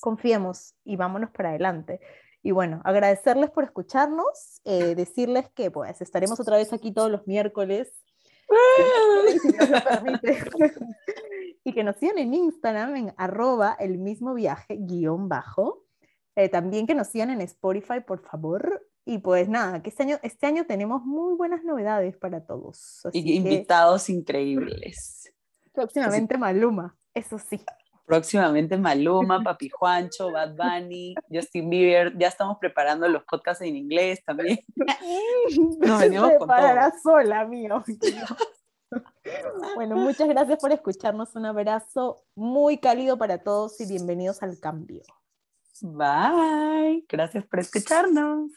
confiemos y vámonos para adelante. Y bueno, agradecerles por escucharnos, eh, decirles que pues estaremos otra vez aquí todos los miércoles, y que nos sigan en Instagram en arroba el mismo viaje guion bajo. Eh, también que nos sigan en Spotify, por favor. Y pues nada, que este año, este año tenemos muy buenas novedades para todos. y invitados increíbles. Próximamente Maluma, eso sí. Próximamente Maluma, Papi Juancho, Bad Bunny, Justin Bieber. Ya estamos preparando los podcasts en inglés también. Nos venimos con todo. sola, mío. Bueno, muchas gracias por escucharnos. Un abrazo muy cálido para todos y bienvenidos al cambio. Bye. Gracias por escucharnos.